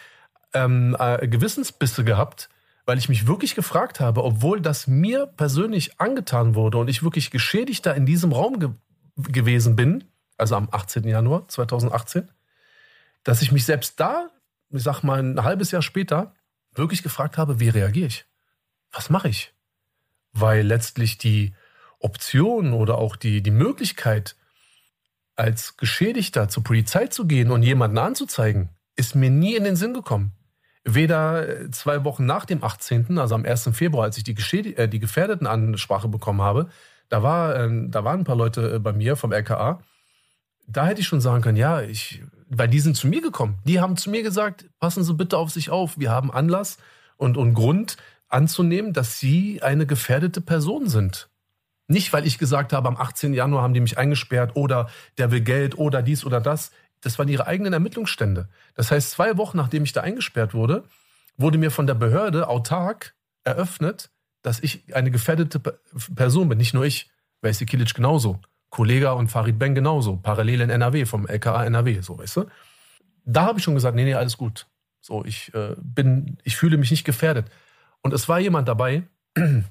ähm, äh, Gewissensbisse gehabt, weil ich mich wirklich gefragt habe, obwohl das mir persönlich angetan wurde und ich wirklich Geschädigter in diesem Raum ge gewesen bin, also am 18. Januar 2018, dass ich mich selbst da, ich sag mal ein halbes Jahr später, wirklich gefragt habe, wie reagiere ich? Was mache ich? Weil letztlich die Option oder auch die, die Möglichkeit, als Geschädigter zur Polizei zu gehen und jemanden anzuzeigen, ist mir nie in den Sinn gekommen. Weder zwei Wochen nach dem 18., also am 1. Februar, als ich die, Geschädig äh, die Gefährdeten-Ansprache bekommen habe, da, war, äh, da waren ein paar Leute äh, bei mir vom LKA, da hätte ich schon sagen können, ja, ich, weil die sind zu mir gekommen. Die haben zu mir gesagt, passen Sie bitte auf sich auf. Wir haben Anlass und, und Grund anzunehmen, dass Sie eine gefährdete Person sind. Nicht, weil ich gesagt habe, am 18. Januar haben die mich eingesperrt oder der will Geld oder dies oder das. Das waren ihre eigenen Ermittlungsstände. Das heißt, zwei Wochen nachdem ich da eingesperrt wurde, wurde mir von der Behörde autark eröffnet, dass ich eine gefährdete Person bin. Nicht nur ich, Weisi Kilic genauso. Kollega und Farid Ben genauso, parallel in NRW, vom LKA NRW, so, weißt du? Da habe ich schon gesagt, nee, nee, alles gut. So, ich äh, bin, ich fühle mich nicht gefährdet. Und es war jemand dabei, (clears throat) und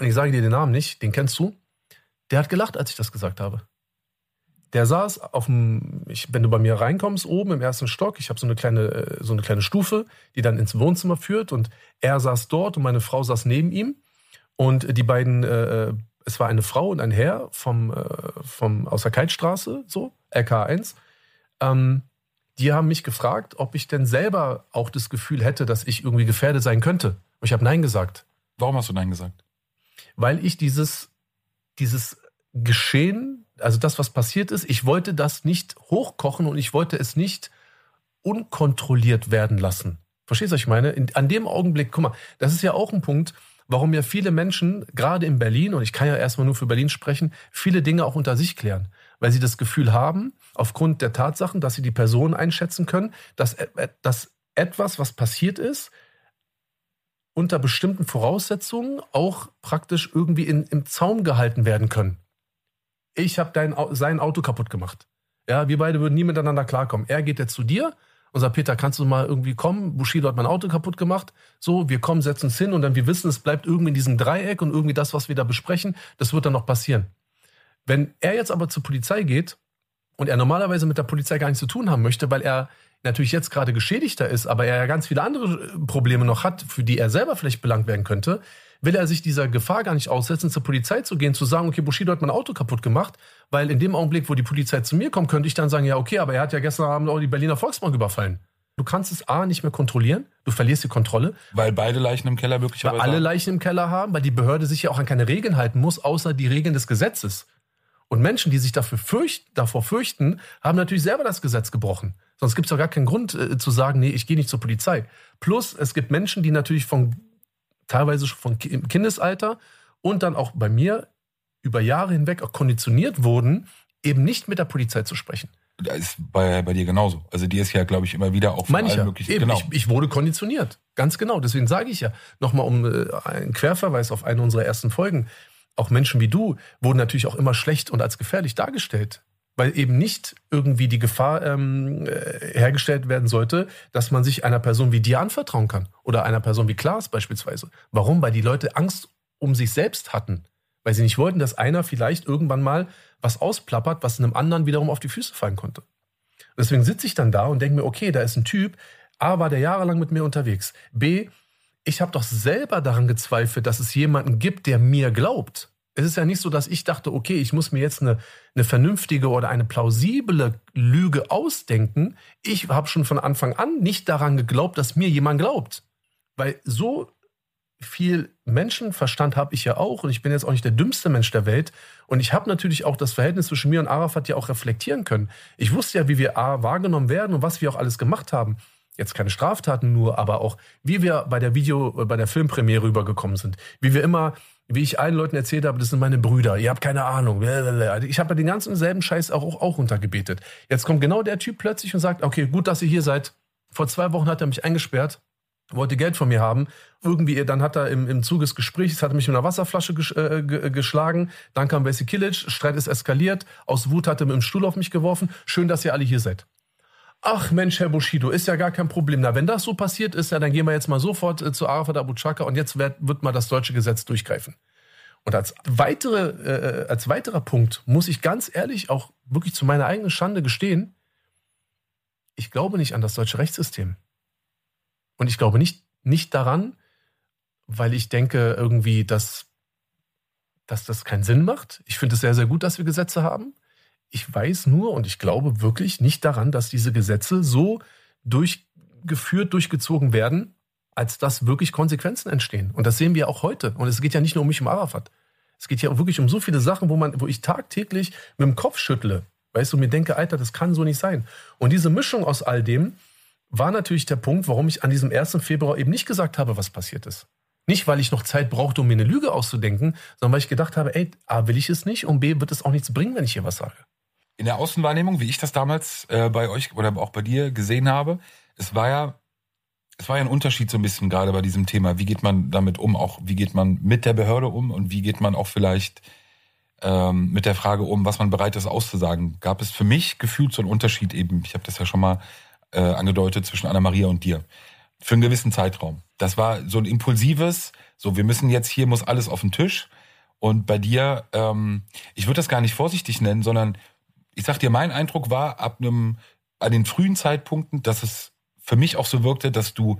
ich sage dir den Namen nicht, den kennst du, der hat gelacht, als ich das gesagt habe. Der saß auf dem, ich, wenn du bei mir reinkommst, oben im ersten Stock, ich habe so eine kleine, äh, so eine kleine Stufe, die dann ins Wohnzimmer führt und er saß dort und meine Frau saß neben ihm und die beiden äh, äh es war eine Frau und ein Herr vom, äh, vom, aus der Kaltstraße, so, LK1. Ähm, die haben mich gefragt, ob ich denn selber auch das Gefühl hätte, dass ich irgendwie gefährdet sein könnte. Und ich habe Nein gesagt. Warum hast du Nein gesagt? Weil ich dieses, dieses Geschehen, also das, was passiert ist, ich wollte das nicht hochkochen und ich wollte es nicht unkontrolliert werden lassen. Verstehst du, was ich meine? In, an dem Augenblick, guck mal, das ist ja auch ein Punkt, warum ja viele Menschen, gerade in Berlin, und ich kann ja erstmal nur für Berlin sprechen, viele Dinge auch unter sich klären. Weil sie das Gefühl haben, aufgrund der Tatsachen, dass sie die Person einschätzen können, dass, dass etwas, was passiert ist, unter bestimmten Voraussetzungen auch praktisch irgendwie in, im Zaum gehalten werden können. Ich habe sein Auto kaputt gemacht. Ja, wir beide würden nie miteinander klarkommen. Er geht jetzt zu dir, und sagt, Peter, kannst du mal irgendwie kommen? Bushido hat mein Auto kaputt gemacht. So, wir kommen, setzen uns hin und dann wir wissen, es bleibt irgendwie in diesem Dreieck und irgendwie das, was wir da besprechen, das wird dann noch passieren. Wenn er jetzt aber zur Polizei geht und er normalerweise mit der Polizei gar nichts zu tun haben möchte, weil er natürlich jetzt gerade geschädigter ist, aber er ja ganz viele andere Probleme noch hat, für die er selber vielleicht belangt werden könnte, will er sich dieser Gefahr gar nicht aussetzen, zur Polizei zu gehen, zu sagen, okay, Bushido hat mein Auto kaputt gemacht, weil in dem Augenblick, wo die Polizei zu mir kommt, könnte ich dann sagen, ja, okay, aber er hat ja gestern Abend auch die Berliner Volksbank überfallen. Du kannst es A nicht mehr kontrollieren, du verlierst die Kontrolle. Weil beide Leichen im Keller möglicherweise Weil alle Leichen im Keller haben, weil die Behörde sich ja auch an keine Regeln halten muss, außer die Regeln des Gesetzes. Und Menschen, die sich dafür fürcht, davor fürchten, haben natürlich selber das Gesetz gebrochen. Sonst gibt es doch gar keinen Grund äh, zu sagen, nee, ich gehe nicht zur Polizei. Plus, es gibt Menschen, die natürlich von teilweise schon von im Kindesalter und dann auch bei mir über Jahre hinweg auch konditioniert wurden, eben nicht mit der Polizei zu sprechen. Das ist bei, bei dir genauso. Also die ist ja, glaube ich, immer wieder auch von Meine ich ja. möglichen. Eben, genau. ich, ich, wurde konditioniert. Ganz genau. Deswegen sage ich ja, nochmal um äh, einen Querverweis auf eine unserer ersten Folgen. Auch Menschen wie du wurden natürlich auch immer schlecht und als gefährlich dargestellt weil eben nicht irgendwie die Gefahr ähm, äh, hergestellt werden sollte, dass man sich einer Person wie dir anvertrauen kann oder einer Person wie Klaas beispielsweise. Warum? Weil die Leute Angst um sich selbst hatten, weil sie nicht wollten, dass einer vielleicht irgendwann mal was ausplappert, was einem anderen wiederum auf die Füße fallen konnte. Deswegen sitze ich dann da und denke mir, okay, da ist ein Typ, A war der jahrelang mit mir unterwegs, B, ich habe doch selber daran gezweifelt, dass es jemanden gibt, der mir glaubt. Es ist ja nicht so, dass ich dachte, okay, ich muss mir jetzt eine, eine vernünftige oder eine plausible Lüge ausdenken. Ich habe schon von Anfang an nicht daran geglaubt, dass mir jemand glaubt. Weil so viel Menschenverstand habe ich ja auch und ich bin jetzt auch nicht der dümmste Mensch der Welt und ich habe natürlich auch das Verhältnis zwischen mir und Arafat ja auch reflektieren können. Ich wusste ja, wie wir A wahrgenommen werden und was wir auch alles gemacht haben. Jetzt keine Straftaten nur, aber auch wie wir bei der Video, bei der Filmpremiere rübergekommen sind. Wie wir immer, wie ich allen Leuten erzählt habe, das sind meine Brüder, ihr habt keine Ahnung. Ich habe den ganzen selben Scheiß auch, auch runtergebetet. Jetzt kommt genau der Typ plötzlich und sagt, okay, gut, dass ihr hier seid. Vor zwei Wochen hat er mich eingesperrt wollte Geld von mir haben. Irgendwie, dann hat er im, im Zuge des Gesprächs, hat er mich mit einer Wasserflasche ges äh, geschlagen. Dann kam Bessie Kilic, Streit ist eskaliert. Aus Wut hat er mit dem Stuhl auf mich geworfen. Schön, dass ihr alle hier seid. Ach Mensch, Herr Bushido, ist ja gar kein Problem. Na, wenn das so passiert ist, ja, dann gehen wir jetzt mal sofort äh, zu Arafat Abu Chaka und jetzt wird, wird mal das deutsche Gesetz durchgreifen. Und als, weitere, äh, als weiterer Punkt muss ich ganz ehrlich auch wirklich zu meiner eigenen Schande gestehen, ich glaube nicht an das deutsche Rechtssystem. Und ich glaube nicht, nicht daran, weil ich denke irgendwie, dass, dass das keinen Sinn macht. Ich finde es sehr, sehr gut, dass wir Gesetze haben. Ich weiß nur und ich glaube wirklich nicht daran, dass diese Gesetze so durchgeführt, durchgezogen werden, als dass wirklich Konsequenzen entstehen. Und das sehen wir auch heute. Und es geht ja nicht nur um mich, um Arafat. Es geht ja wirklich um so viele Sachen, wo man, wo ich tagtäglich mit dem Kopf schüttle. Weißt du, mir denke, Alter, das kann so nicht sein. Und diese Mischung aus all dem, war natürlich der Punkt, warum ich an diesem 1. Februar eben nicht gesagt habe, was passiert ist. Nicht, weil ich noch Zeit brauchte, um mir eine Lüge auszudenken, sondern weil ich gedacht habe, ey, A, will ich es nicht und B, wird es auch nichts bringen, wenn ich hier was sage. In der Außenwahrnehmung, wie ich das damals äh, bei euch oder auch bei dir gesehen habe, es war ja, es war ja ein Unterschied so ein bisschen gerade bei diesem Thema. Wie geht man damit um? Auch wie geht man mit der Behörde um und wie geht man auch vielleicht ähm, mit der Frage um, was man bereit ist auszusagen? Gab es für mich gefühlt so einen Unterschied eben? Ich habe das ja schon mal äh, angedeutet zwischen Anna-Maria und dir. Für einen gewissen Zeitraum. Das war so ein impulsives, so wir müssen jetzt, hier muss alles auf den Tisch. Und bei dir, ähm, ich würde das gar nicht vorsichtig nennen, sondern ich sag dir, mein Eindruck war ab einem, an den frühen Zeitpunkten, dass es für mich auch so wirkte, dass du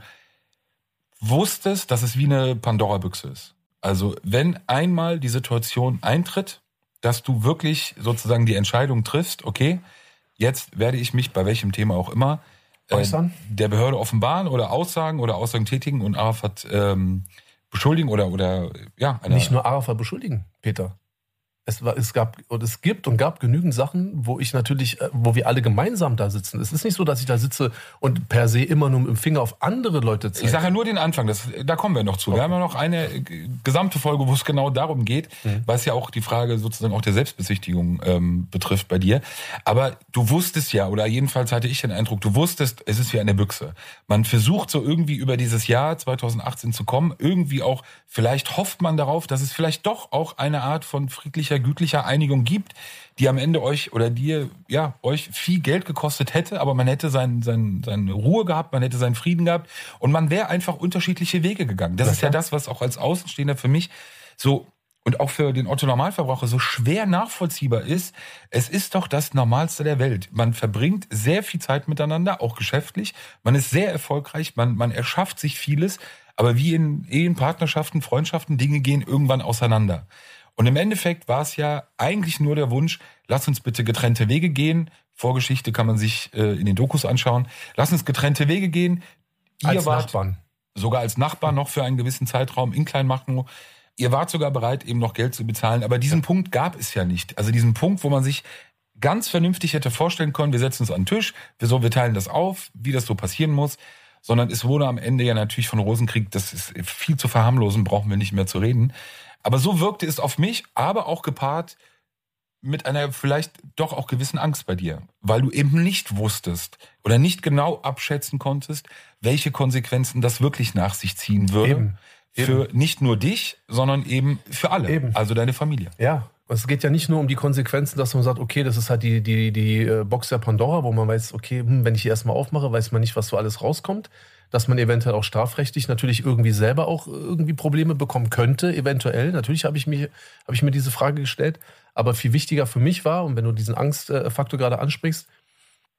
wusstest, dass es wie eine Pandora-Büchse ist. Also wenn einmal die Situation eintritt, dass du wirklich sozusagen die Entscheidung triffst, okay, jetzt werde ich mich bei welchem Thema auch immer äußern? Äh, der Behörde offenbaren oder Aussagen oder Aussagen tätigen und Arafat ähm, beschuldigen oder, oder ja. Nicht nur Arafat beschuldigen, Peter es, war, es gab und es gibt und gab genügend Sachen, wo ich natürlich, äh, wo wir alle gemeinsam da sitzen. Es ist nicht so, dass ich da sitze und per se immer nur mit dem Finger auf andere Leute zeige. Ich sage ja nur den Anfang, das, da kommen wir noch zu. Okay. Wir haben ja noch eine gesamte Folge, wo es genau darum geht, mhm. es ja auch die Frage sozusagen auch der Selbstbesichtigung ähm, betrifft bei dir. Aber du wusstest ja, oder jedenfalls hatte ich den Eindruck, du wusstest, es ist wie eine Büchse. Man versucht so irgendwie über dieses Jahr 2018 zu kommen, irgendwie auch, vielleicht hofft man darauf, dass es vielleicht doch auch eine Art von friedlicher gütlicher Einigung gibt, die am Ende euch oder dir, ja, euch viel Geld gekostet hätte, aber man hätte sein, sein, seine Ruhe gehabt, man hätte seinen Frieden gehabt und man wäre einfach unterschiedliche Wege gegangen. Das, das ist ja das, was auch als Außenstehender für mich so und auch für den Otto Normalverbraucher so schwer nachvollziehbar ist, es ist doch das Normalste der Welt. Man verbringt sehr viel Zeit miteinander, auch geschäftlich. Man ist sehr erfolgreich, man, man erschafft sich vieles. Aber wie in Ehen, Partnerschaften, Freundschaften, Dinge gehen irgendwann auseinander. Und im Endeffekt war es ja eigentlich nur der Wunsch, lass uns bitte getrennte Wege gehen. Vorgeschichte kann man sich äh, in den Dokus anschauen. Lass uns getrennte Wege gehen. Ihr als wart Nachbarn. sogar als Nachbarn noch für einen gewissen Zeitraum in Kleinmachnow. Ihr wart sogar bereit, eben noch Geld zu bezahlen. Aber diesen ja. Punkt gab es ja nicht. Also diesen Punkt, wo man sich ganz vernünftig hätte vorstellen können, wir setzen uns an den Tisch, wir, so, wir teilen das auf, wie das so passieren muss. Sondern es wurde am Ende ja natürlich von Rosenkrieg, das ist viel zu verharmlosen, brauchen wir nicht mehr zu reden. Aber so wirkte es auf mich, aber auch gepaart mit einer vielleicht doch auch gewissen Angst bei dir, weil du eben nicht wusstest oder nicht genau abschätzen konntest, welche Konsequenzen das wirklich nach sich ziehen würde. Eben. Für eben. nicht nur dich, sondern eben für alle, eben. also deine Familie. Ja, es geht ja nicht nur um die Konsequenzen, dass man sagt, okay, das ist halt die, die, die äh, Box der Pandora, wo man weiß, okay, hm, wenn ich die erstmal aufmache, weiß man nicht, was so alles rauskommt dass man eventuell auch strafrechtlich natürlich irgendwie selber auch irgendwie Probleme bekommen könnte, eventuell. Natürlich habe ich, mich, habe ich mir diese Frage gestellt. Aber viel wichtiger für mich war, und wenn du diesen Angstfaktor gerade ansprichst,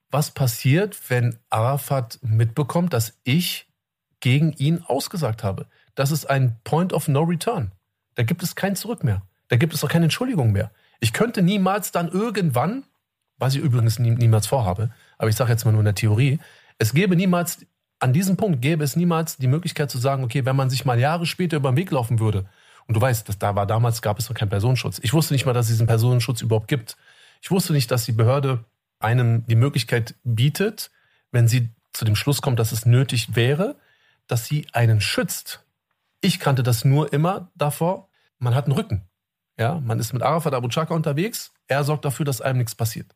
was passiert, wenn Arafat mitbekommt, dass ich gegen ihn ausgesagt habe? Das ist ein Point of No Return. Da gibt es kein Zurück mehr. Da gibt es auch keine Entschuldigung mehr. Ich könnte niemals dann irgendwann, was ich übrigens nie, niemals vorhabe, aber ich sage jetzt mal nur in der Theorie, es gäbe niemals an diesem Punkt gäbe es niemals die Möglichkeit zu sagen, okay, wenn man sich mal Jahre später über den Weg laufen würde, und du weißt, dass da war damals gab es noch keinen Personenschutz. Ich wusste nicht mal, dass es diesen Personenschutz überhaupt gibt. Ich wusste nicht, dass die Behörde einem die Möglichkeit bietet, wenn sie zu dem Schluss kommt, dass es nötig wäre, dass sie einen schützt. Ich kannte das nur immer davor, man hat einen Rücken. Ja, man ist mit Arafat Abu Chaka unterwegs, er sorgt dafür, dass einem nichts passiert.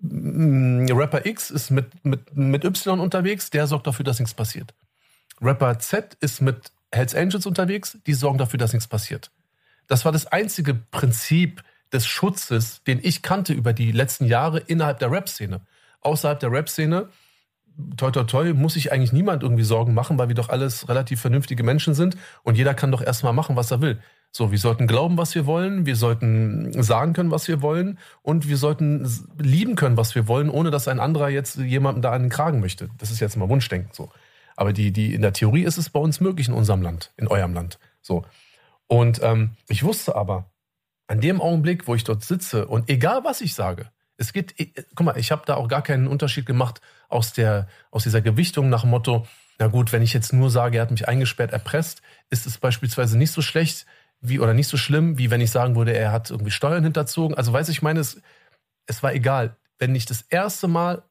Mm, Rapper X ist mit, mit, mit Y unterwegs, der sorgt dafür, dass nichts passiert. Rapper Z ist mit Hells Angels unterwegs, die sorgen dafür, dass nichts passiert. Das war das einzige Prinzip des Schutzes, den ich kannte über die letzten Jahre innerhalb der Rap-Szene. Außerhalb der Rap-Szene, toi toi toi, muss sich eigentlich niemand irgendwie Sorgen machen, weil wir doch alles relativ vernünftige Menschen sind und jeder kann doch erstmal machen, was er will. So, wir sollten glauben, was wir wollen, wir sollten sagen können, was wir wollen und wir sollten lieben können, was wir wollen, ohne dass ein anderer jetzt jemandem da an den Kragen möchte. Das ist jetzt mal Wunschdenken so. Aber die, die, in der Theorie ist es bei uns möglich in unserem Land, in eurem Land. So. Und ähm, ich wusste aber, an dem Augenblick, wo ich dort sitze und egal was ich sage, es geht, guck mal, ich habe da auch gar keinen Unterschied gemacht aus, der, aus dieser Gewichtung nach dem Motto, na gut, wenn ich jetzt nur sage, er hat mich eingesperrt, erpresst, ist es beispielsweise nicht so schlecht wie oder nicht so schlimm, wie wenn ich sagen würde, er hat irgendwie Steuern hinterzogen. Also weiß ich meine, es, es war egal. Wenn ich das erste Mal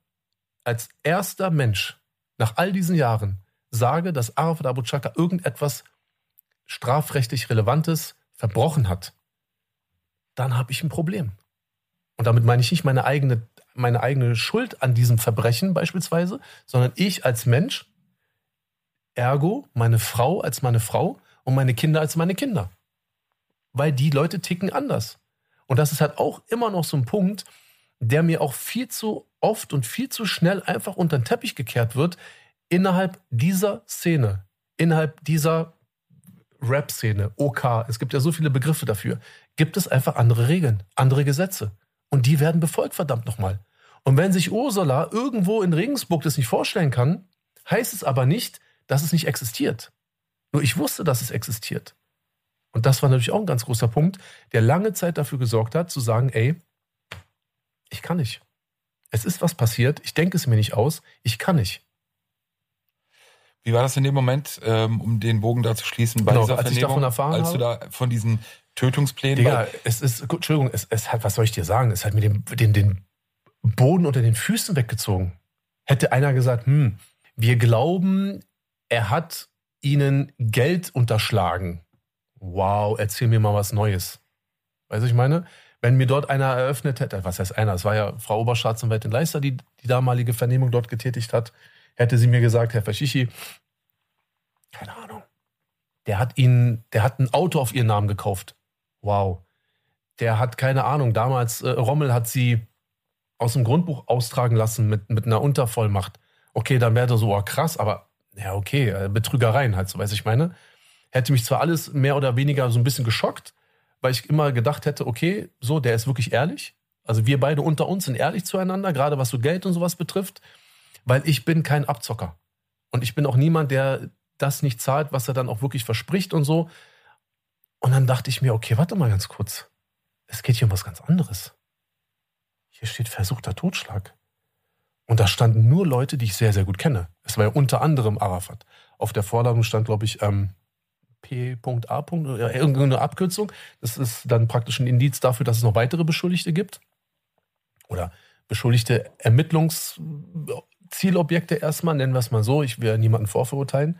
als erster Mensch nach all diesen Jahren sage, dass Arafat Abu Chaka irgendetwas strafrechtlich Relevantes verbrochen hat, dann habe ich ein Problem. Und damit meine ich nicht meine eigene, meine eigene Schuld an diesem Verbrechen beispielsweise, sondern ich als Mensch, ergo meine Frau als meine Frau und meine Kinder als meine Kinder. Weil die Leute ticken anders. Und das ist halt auch immer noch so ein Punkt, der mir auch viel zu oft und viel zu schnell einfach unter den Teppich gekehrt wird innerhalb dieser Szene, innerhalb dieser Rap-Szene, OK, es gibt ja so viele Begriffe dafür, gibt es einfach andere Regeln, andere Gesetze. Und die werden befolgt, verdammt nochmal. Und wenn sich Ursula irgendwo in Regensburg das nicht vorstellen kann, heißt es aber nicht, dass es nicht existiert. Nur ich wusste, dass es existiert. Und das war natürlich auch ein ganz großer Punkt, der lange Zeit dafür gesorgt hat, zu sagen, ey, ich kann nicht. Es ist was passiert, ich denke es mir nicht aus, ich kann nicht. Wie war das in dem Moment, ähm, um den Bogen da zu schließen, bei genau, dieser als ich davon erfahren als du da von diesen Tötungsplänen... Digga, es ist, gut, Entschuldigung, es, es hat, was soll ich dir sagen? Es hat mir den, den, den Boden unter den Füßen weggezogen. Hätte einer gesagt, hm, wir glauben, er hat ihnen Geld unterschlagen. Wow, erzähl mir mal was Neues. Weißt du, ich meine? Wenn mir dort einer eröffnet hätte, was heißt einer? Es war ja Frau Oberstaatsanwältin Leister, die die damalige Vernehmung dort getätigt hat hätte sie mir gesagt, Herr Faschichi, keine Ahnung, der hat ihnen, der hat ein Auto auf ihren Namen gekauft. Wow. Der hat keine Ahnung, damals, äh, Rommel hat sie aus dem Grundbuch austragen lassen mit, mit einer Untervollmacht. Okay, dann wäre das so, oh, krass, aber ja, okay, äh, Betrügereien halt, so weiß ich meine. Hätte mich zwar alles mehr oder weniger so ein bisschen geschockt, weil ich immer gedacht hätte, okay, so, der ist wirklich ehrlich. Also wir beide unter uns sind ehrlich zueinander, gerade was so Geld und sowas betrifft weil ich bin kein Abzocker. Und ich bin auch niemand, der das nicht zahlt, was er dann auch wirklich verspricht und so. Und dann dachte ich mir, okay, warte mal ganz kurz. Es geht hier um was ganz anderes. Hier steht versuchter Totschlag. Und da standen nur Leute, die ich sehr, sehr gut kenne. Es war ja unter anderem Arafat. Auf der Vorladung stand, glaube ich, ähm, P.A. oder irgendeine Abkürzung. Das ist dann praktisch ein Indiz dafür, dass es noch weitere Beschuldigte gibt. Oder beschuldigte Ermittlungs Zielobjekte erstmal, nennen wir es mal so. Ich will niemanden vorverurteilen.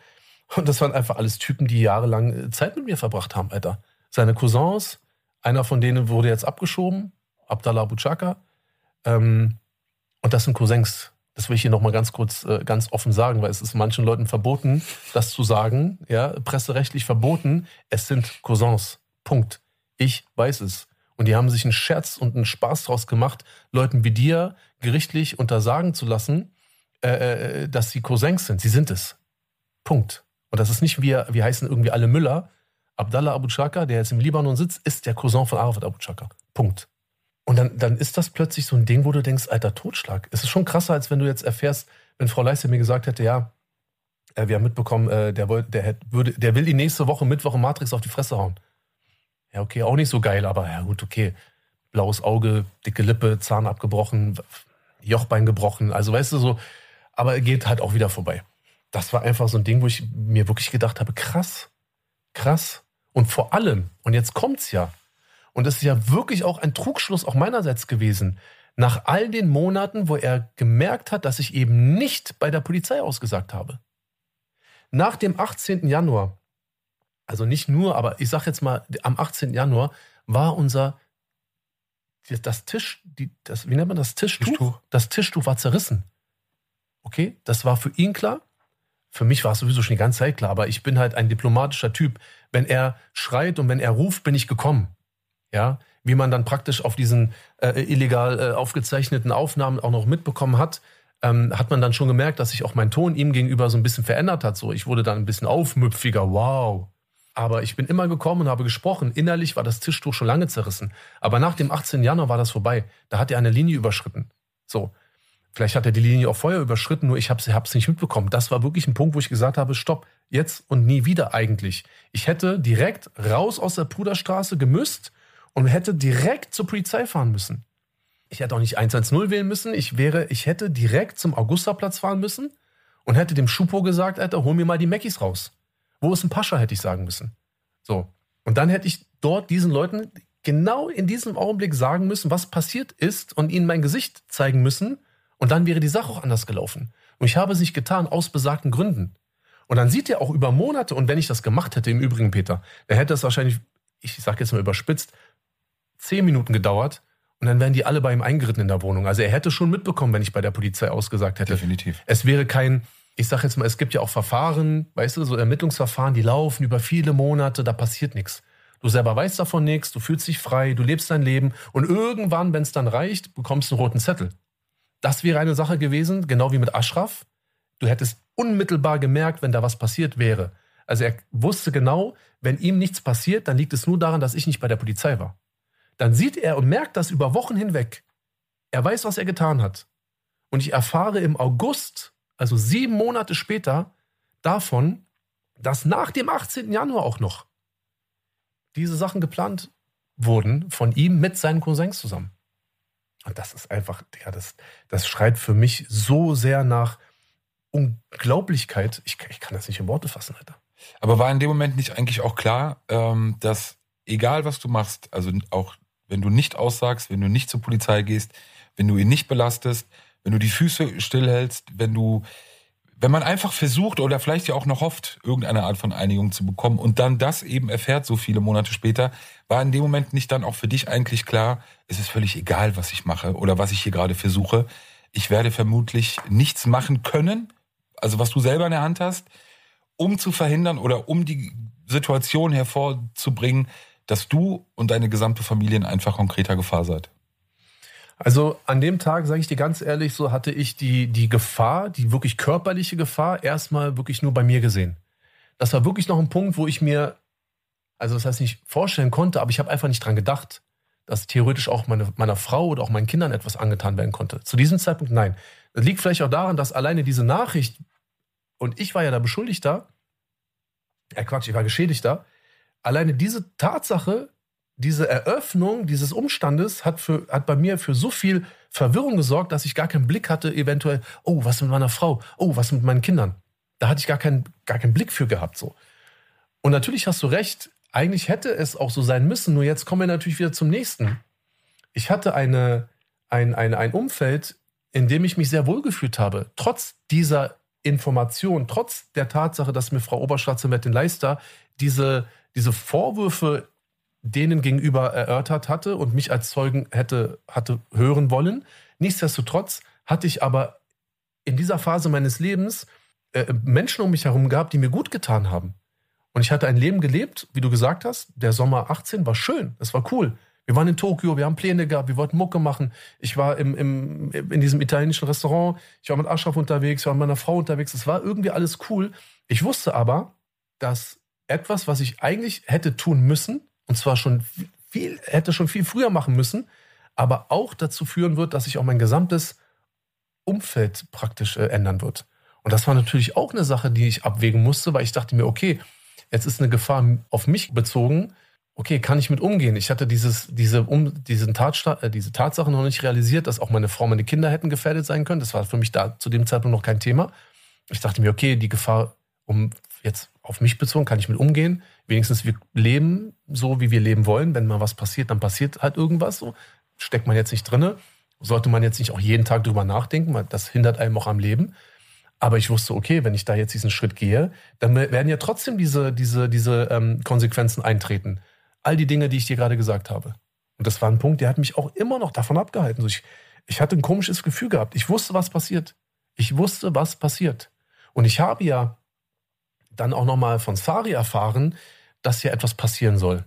Und das waren einfach alles Typen, die jahrelang äh, Zeit mit mir verbracht haben, Alter. Seine Cousins, einer von denen wurde jetzt abgeschoben, Abdallah Bouchaka. Ähm, und das sind Cousins. Das will ich hier nochmal ganz kurz, äh, ganz offen sagen, weil es ist manchen Leuten verboten, das zu sagen. Ja, presserechtlich verboten. Es sind Cousins. Punkt. Ich weiß es. Und die haben sich einen Scherz und einen Spaß draus gemacht, Leuten wie dir gerichtlich untersagen zu lassen, äh, äh, dass sie Cousins sind. Sie sind es. Punkt. Und das ist nicht, wir, wir heißen irgendwie alle Müller. Abdallah Abu Chaka, der jetzt im Libanon sitzt, ist der Cousin von Arafat Abu Chaka. Punkt. Und dann, dann ist das plötzlich so ein Ding, wo du denkst, alter Totschlag. Es ist schon krasser, als wenn du jetzt erfährst, wenn Frau Leiste mir gesagt hätte, ja, äh, wir haben mitbekommen, äh, der, wollt, der, würde, der will die nächste Woche Mittwoch Matrix auf die Fresse hauen. Ja, okay, auch nicht so geil, aber ja gut, okay. Blaues Auge, dicke Lippe, Zahn abgebrochen, Jochbein gebrochen. Also weißt du so, aber geht halt auch wieder vorbei. das war einfach so ein Ding, wo ich mir wirklich gedacht habe, krass, krass. Und vor allem, und jetzt kommt's ja, und es ist ja wirklich auch ein Trugschluss auch meinerseits gewesen, nach all den Monaten, wo er gemerkt hat, dass ich eben nicht bei der Polizei ausgesagt habe. Nach dem 18. Januar, also nicht nur, aber ich sag jetzt mal, am 18. Januar war unser das Tisch, die, das, wie nennt man das Tischtuch? Tischtuch? Das Tischtuch war zerrissen. Okay, das war für ihn klar. Für mich war es sowieso schon die ganze Zeit klar, aber ich bin halt ein diplomatischer Typ. Wenn er schreit und wenn er ruft, bin ich gekommen. Ja, wie man dann praktisch auf diesen äh, illegal äh, aufgezeichneten Aufnahmen auch noch mitbekommen hat, ähm, hat man dann schon gemerkt, dass sich auch mein Ton ihm gegenüber so ein bisschen verändert hat. So, ich wurde dann ein bisschen aufmüpfiger. Wow. Aber ich bin immer gekommen und habe gesprochen. Innerlich war das Tischtuch schon lange zerrissen. Aber nach dem 18. Januar war das vorbei. Da hat er eine Linie überschritten. So. Vielleicht hat er die Linie auch vorher überschritten, nur ich habe es nicht mitbekommen. Das war wirklich ein Punkt, wo ich gesagt habe, stopp, jetzt und nie wieder eigentlich. Ich hätte direkt raus aus der Bruderstraße gemüsst und hätte direkt zur Polizei fahren müssen. Ich hätte auch nicht 110 wählen müssen. Ich wäre, ich hätte direkt zum Augusterplatz fahren müssen und hätte dem Schupo gesagt, Alter, hol mir mal die Meckis raus. Wo ist ein Pascha, hätte ich sagen müssen. So. Und dann hätte ich dort diesen Leuten genau in diesem Augenblick sagen müssen, was passiert ist und ihnen mein Gesicht zeigen müssen. Und dann wäre die Sache auch anders gelaufen. Und ich habe es nicht getan aus besagten Gründen. Und dann sieht er auch über Monate, und wenn ich das gemacht hätte, im Übrigen, Peter, dann hätte es wahrscheinlich, ich sage jetzt mal überspitzt, zehn Minuten gedauert und dann wären die alle bei ihm eingeritten in der Wohnung. Also er hätte schon mitbekommen, wenn ich bei der Polizei ausgesagt hätte. Definitiv. Es wäre kein, ich sag jetzt mal, es gibt ja auch Verfahren, weißt du, so Ermittlungsverfahren, die laufen über viele Monate, da passiert nichts. Du selber weißt davon nichts, du fühlst dich frei, du lebst dein Leben und irgendwann, wenn es dann reicht, bekommst du einen roten Zettel. Das wäre eine Sache gewesen, genau wie mit Ashraf. Du hättest unmittelbar gemerkt, wenn da was passiert wäre. Also er wusste genau, wenn ihm nichts passiert, dann liegt es nur daran, dass ich nicht bei der Polizei war. Dann sieht er und merkt das über Wochen hinweg. Er weiß, was er getan hat. Und ich erfahre im August also sieben Monate später, davon, dass nach dem 18. Januar auch noch diese Sachen geplant wurden von ihm mit seinen Cousins zusammen. Und das ist einfach, ja, das, das schreit für mich so sehr nach Unglaublichkeit. Ich, ich kann das nicht in Worte fassen, Alter. Aber war in dem Moment nicht eigentlich auch klar, ähm, dass egal was du machst, also auch wenn du nicht aussagst, wenn du nicht zur Polizei gehst, wenn du ihn nicht belastest, wenn du die Füße stillhältst, wenn du, wenn man einfach versucht oder vielleicht ja auch noch hofft, irgendeine Art von Einigung zu bekommen und dann das eben erfährt, so viele Monate später, war in dem Moment nicht dann auch für dich eigentlich klar, es ist völlig egal, was ich mache oder was ich hier gerade versuche. Ich werde vermutlich nichts machen können, also was du selber in der Hand hast, um zu verhindern oder um die Situation hervorzubringen, dass du und deine gesamte Familie in einfach konkreter Gefahr seid. Also an dem Tag, sage ich dir ganz ehrlich, so hatte ich die, die Gefahr, die wirklich körperliche Gefahr, erstmal wirklich nur bei mir gesehen. Das war wirklich noch ein Punkt, wo ich mir, also das heißt nicht vorstellen konnte, aber ich habe einfach nicht dran gedacht, dass theoretisch auch meine, meiner Frau oder auch meinen Kindern etwas angetan werden konnte. Zu diesem Zeitpunkt nein. Das liegt vielleicht auch daran, dass alleine diese Nachricht, und ich war ja da Beschuldigter, ja Quatsch, ich war Geschädigter, alleine diese Tatsache diese Eröffnung dieses Umstandes hat, für, hat bei mir für so viel Verwirrung gesorgt, dass ich gar keinen Blick hatte, eventuell, oh, was mit meiner Frau, oh, was mit meinen Kindern. Da hatte ich gar keinen, gar keinen Blick für gehabt. So. Und natürlich hast du recht, eigentlich hätte es auch so sein müssen, nur jetzt kommen wir natürlich wieder zum nächsten. Ich hatte eine, ein, ein, ein Umfeld, in dem ich mich sehr wohl gefühlt habe, trotz dieser Information, trotz der Tatsache, dass mir Frau Oberstaatsanwältin Leister diese, diese Vorwürfe denen gegenüber erörtert hatte und mich als Zeugen hätte, hatte hören wollen. Nichtsdestotrotz hatte ich aber in dieser Phase meines Lebens äh, Menschen um mich herum gehabt, die mir gut getan haben. Und ich hatte ein Leben gelebt, wie du gesagt hast. Der Sommer 18 war schön, es war cool. Wir waren in Tokio, wir haben Pläne gehabt, wir wollten Mucke machen. Ich war im, im, in diesem italienischen Restaurant, ich war mit Ashraf unterwegs, ich war mit meiner Frau unterwegs. Es war irgendwie alles cool. Ich wusste aber, dass etwas, was ich eigentlich hätte tun müssen, und zwar schon viel, hätte schon viel früher machen müssen, aber auch dazu führen wird, dass sich auch mein gesamtes Umfeld praktisch äh, ändern wird. Und das war natürlich auch eine Sache, die ich abwägen musste, weil ich dachte mir, okay, jetzt ist eine Gefahr auf mich bezogen. Okay, kann ich mit umgehen? Ich hatte dieses, diese, um, diesen Tatsta äh, diese Tatsache noch nicht realisiert, dass auch meine Frau, meine Kinder hätten gefährdet sein können. Das war für mich da zu dem Zeitpunkt noch kein Thema. Ich dachte mir, okay, die Gefahr, um jetzt auf mich bezogen, kann ich mit umgehen. Wenigstens wir leben so, wie wir leben wollen. Wenn mal was passiert, dann passiert halt irgendwas. So steckt man jetzt nicht drinne. Sollte man jetzt nicht auch jeden Tag drüber nachdenken, weil das hindert einem auch am Leben. Aber ich wusste, okay, wenn ich da jetzt diesen Schritt gehe, dann werden ja trotzdem diese, diese, diese ähm, Konsequenzen eintreten. All die Dinge, die ich dir gerade gesagt habe. Und das war ein Punkt, der hat mich auch immer noch davon abgehalten. So ich, ich hatte ein komisches Gefühl gehabt. Ich wusste, was passiert. Ich wusste, was passiert. Und ich habe ja dann auch nochmal von Sari erfahren, dass hier etwas passieren soll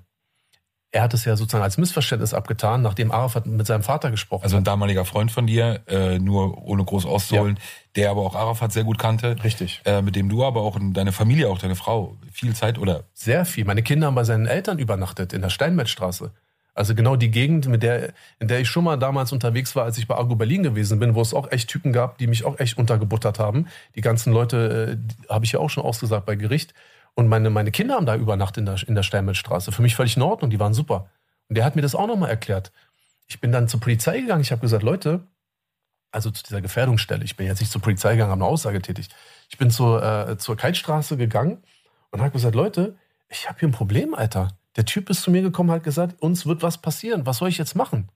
er hat es ja sozusagen als Missverständnis abgetan, nachdem Arafat mit seinem Vater gesprochen hat. Also ein damaliger Freund von dir, äh, nur ohne groß auszuholen, ja. der aber auch Arafat sehr gut kannte. Richtig. Äh, mit dem du aber auch in deine Familie, auch deine Frau, viel Zeit oder? Sehr viel. Meine Kinder haben bei seinen Eltern übernachtet in der Steinmetzstraße. Also genau die Gegend, mit der, in der ich schon mal damals unterwegs war, als ich bei Argo Berlin gewesen bin, wo es auch echt Typen gab, die mich auch echt untergebuttert haben. Die ganzen Leute, äh, habe ich ja auch schon ausgesagt bei Gericht. Und meine, meine Kinder haben da übernachtet in der, in der Steinmetzstraße. Für mich völlig in Ordnung, die waren super. Und der hat mir das auch nochmal erklärt. Ich bin dann zur Polizei gegangen. Ich habe gesagt, Leute, also zu dieser Gefährdungsstelle, ich bin jetzt nicht zur Polizei gegangen, habe eine Aussage tätig. Ich bin zur, äh, zur Keitstraße gegangen und habe gesagt, Leute, ich habe hier ein Problem, Alter. Der Typ ist zu mir gekommen, hat gesagt, uns wird was passieren. Was soll ich jetzt machen?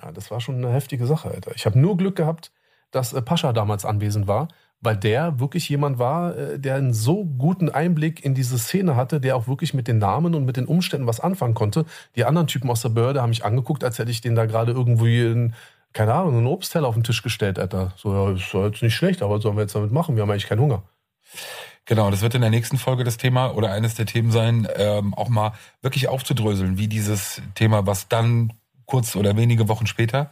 Ja, das war schon eine heftige Sache, Alter. Ich habe nur Glück gehabt, dass äh, Pascha damals anwesend war weil der wirklich jemand war, äh, der einen so guten Einblick in diese Szene hatte, der auch wirklich mit den Namen und mit den Umständen was anfangen konnte. Die anderen Typen aus der Behörde haben mich angeguckt, als hätte ich den da gerade irgendwie in, keine Ahnung, einen Obstteller auf den Tisch gestellt, Alter. So, ja, ist jetzt nicht schlecht, aber was sollen wir jetzt damit machen? Wir haben eigentlich keinen Hunger. Genau, das wird in der nächsten Folge das Thema oder eines der Themen sein, ähm, auch mal wirklich aufzudröseln, wie dieses Thema, was dann kurz oder wenige Wochen später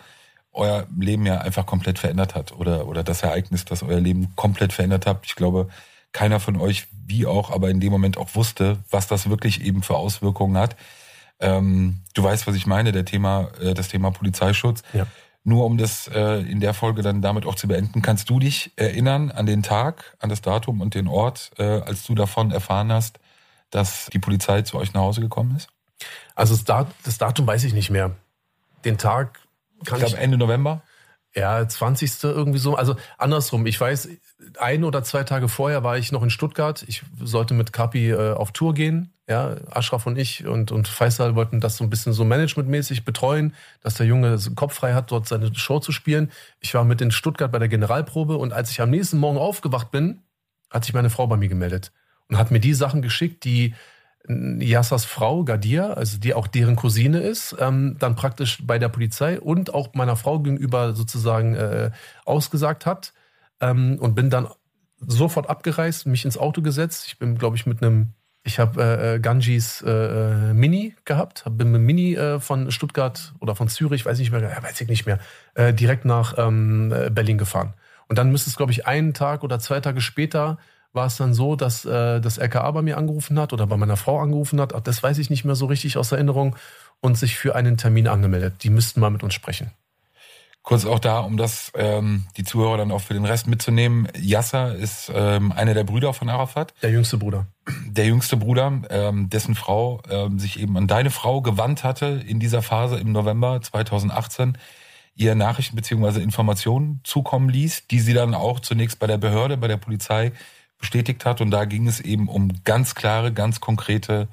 euer Leben ja einfach komplett verändert hat oder, oder das Ereignis, das euer Leben komplett verändert hat. Ich glaube, keiner von euch, wie auch, aber in dem Moment auch wusste, was das wirklich eben für Auswirkungen hat. Ähm, du weißt, was ich meine, der Thema, äh, das Thema Polizeischutz. Ja. Nur um das äh, in der Folge dann damit auch zu beenden, kannst du dich erinnern an den Tag, an das Datum und den Ort, äh, als du davon erfahren hast, dass die Polizei zu euch nach Hause gekommen ist? Also das, Dat das Datum weiß ich nicht mehr. Den Tag kann ich glaube Ende November. Ja, 20. irgendwie so. Also andersrum. Ich weiß, ein oder zwei Tage vorher war ich noch in Stuttgart. Ich sollte mit Kapi äh, auf Tour gehen. Ja, Ashraf und ich und, und Faisal wollten das so ein bisschen so managementmäßig betreuen, dass der Junge Kopf frei hat, dort seine Show zu spielen. Ich war mit in Stuttgart bei der Generalprobe und als ich am nächsten Morgen aufgewacht bin, hat sich meine Frau bei mir gemeldet und hat mir die Sachen geschickt, die Yassas Frau, Gadia, also die auch deren Cousine ist, ähm, dann praktisch bei der Polizei und auch meiner Frau gegenüber sozusagen äh, ausgesagt hat. Ähm, und bin dann sofort abgereist, mich ins Auto gesetzt. Ich bin, glaube ich, mit einem, ich habe äh, äh, Ganjis äh, äh, Mini gehabt, bin mit Mini äh, von Stuttgart oder von Zürich, weiß ich nicht mehr, weiß ich nicht mehr, äh, direkt nach ähm, Berlin gefahren. Und dann müsste es, glaube ich, einen Tag oder zwei Tage später war es dann so, dass äh, das LKA bei mir angerufen hat oder bei meiner Frau angerufen hat, das weiß ich nicht mehr so richtig aus Erinnerung, und sich für einen Termin angemeldet. Die müssten mal mit uns sprechen. Kurz auch da, um das ähm, die Zuhörer dann auch für den Rest mitzunehmen. Yasser ist ähm, einer der Brüder von Arafat. Der jüngste Bruder. Der jüngste Bruder, ähm, dessen Frau ähm, sich eben an deine Frau gewandt hatte in dieser Phase im November 2018 ihr Nachrichten beziehungsweise Informationen zukommen ließ, die sie dann auch zunächst bei der Behörde, bei der Polizei bestätigt hat. Und da ging es eben um ganz klare, ganz konkrete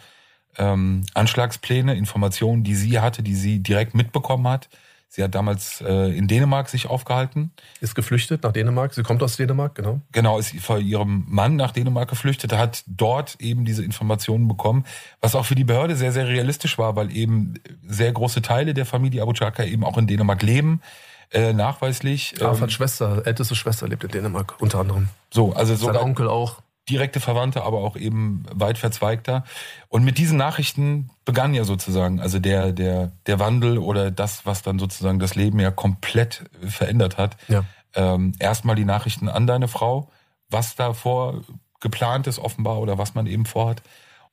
ähm, Anschlagspläne, Informationen, die sie hatte, die sie direkt mitbekommen hat. Sie hat damals äh, in Dänemark sich aufgehalten. Ist geflüchtet nach Dänemark. Sie kommt aus Dänemark, genau. Genau, ist vor ihrem Mann nach Dänemark geflüchtet, hat dort eben diese Informationen bekommen, was auch für die Behörde sehr, sehr realistisch war, weil eben sehr große Teile der Familie Abu Chaka eben auch in Dänemark leben äh, nachweislich. Arafats ähm, Schwester, älteste Schwester lebt in Dänemark, unter anderem. So, also so. Sein Onkel auch. Direkte Verwandte, aber auch eben weit verzweigter. Und mit diesen Nachrichten begann ja sozusagen, also der, der, der Wandel oder das, was dann sozusagen das Leben ja komplett verändert hat. Ja. Ähm, erstmal die Nachrichten an deine Frau, was davor geplant ist offenbar oder was man eben vorhat.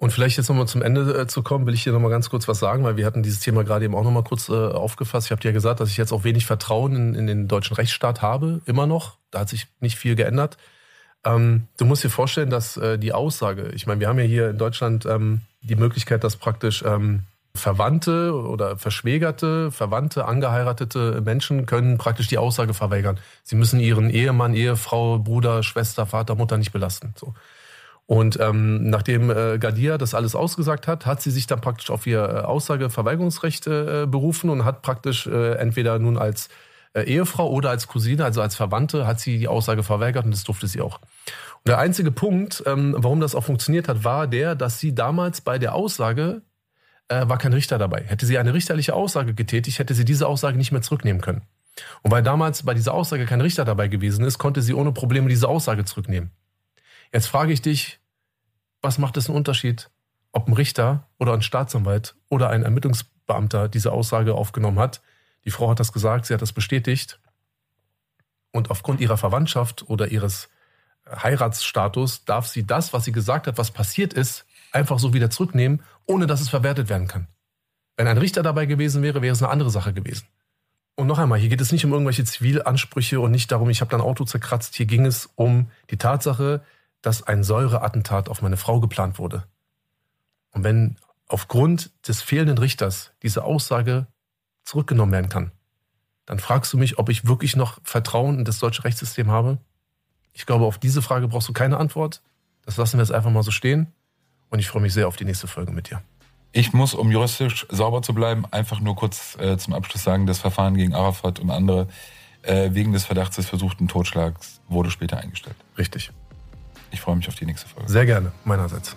Und vielleicht jetzt nochmal zum Ende äh, zu kommen, will ich dir nochmal ganz kurz was sagen, weil wir hatten dieses Thema gerade eben auch nochmal kurz äh, aufgefasst. Ich habe dir ja gesagt, dass ich jetzt auch wenig Vertrauen in, in, den deutschen Rechtsstaat habe, immer noch. Da hat sich nicht viel geändert. Ähm, du musst dir vorstellen, dass äh, die Aussage, ich meine, wir haben ja hier in Deutschland ähm, die Möglichkeit, dass praktisch ähm, Verwandte oder verschwägerte, Verwandte, angeheiratete Menschen können praktisch die Aussage verweigern. Sie müssen ihren Ehemann, Ehefrau, Bruder, Schwester, Vater, Mutter nicht belasten. So. Und ähm, nachdem äh, Gadia das alles ausgesagt hat, hat sie sich dann praktisch auf ihr äh, Aussageverweigerungsrecht äh, berufen und hat praktisch äh, entweder nun als äh, Ehefrau oder als Cousine, also als Verwandte, hat sie die Aussage verweigert und das durfte sie auch. Und der einzige Punkt, ähm, warum das auch funktioniert hat, war der, dass sie damals bei der Aussage äh, war kein Richter dabei. Hätte sie eine richterliche Aussage getätigt, hätte sie diese Aussage nicht mehr zurücknehmen können. Und weil damals bei dieser Aussage kein Richter dabei gewesen ist, konnte sie ohne Probleme diese Aussage zurücknehmen. Jetzt frage ich dich, was macht es einen Unterschied, ob ein Richter oder ein Staatsanwalt oder ein Ermittlungsbeamter diese Aussage aufgenommen hat? Die Frau hat das gesagt, sie hat das bestätigt. Und aufgrund ihrer Verwandtschaft oder ihres Heiratsstatus darf sie das, was sie gesagt hat, was passiert ist, einfach so wieder zurücknehmen, ohne dass es verwertet werden kann. Wenn ein Richter dabei gewesen wäre, wäre es eine andere Sache gewesen. Und noch einmal, hier geht es nicht um irgendwelche Zivilansprüche und nicht darum, ich habe dein Auto zerkratzt. Hier ging es um die Tatsache, dass ein Säureattentat auf meine Frau geplant wurde. Und wenn aufgrund des fehlenden Richters diese Aussage zurückgenommen werden kann, dann fragst du mich, ob ich wirklich noch Vertrauen in das deutsche Rechtssystem habe. Ich glaube, auf diese Frage brauchst du keine Antwort. Das lassen wir jetzt einfach mal so stehen. Und ich freue mich sehr auf die nächste Folge mit dir. Ich muss, um juristisch sauber zu bleiben, einfach nur kurz äh, zum Abschluss sagen, das Verfahren gegen Arafat und andere äh, wegen des Verdachts des versuchten Totschlags wurde später eingestellt. Richtig. Ich freue mich auf die nächste Folge. Sehr gerne, meinerseits.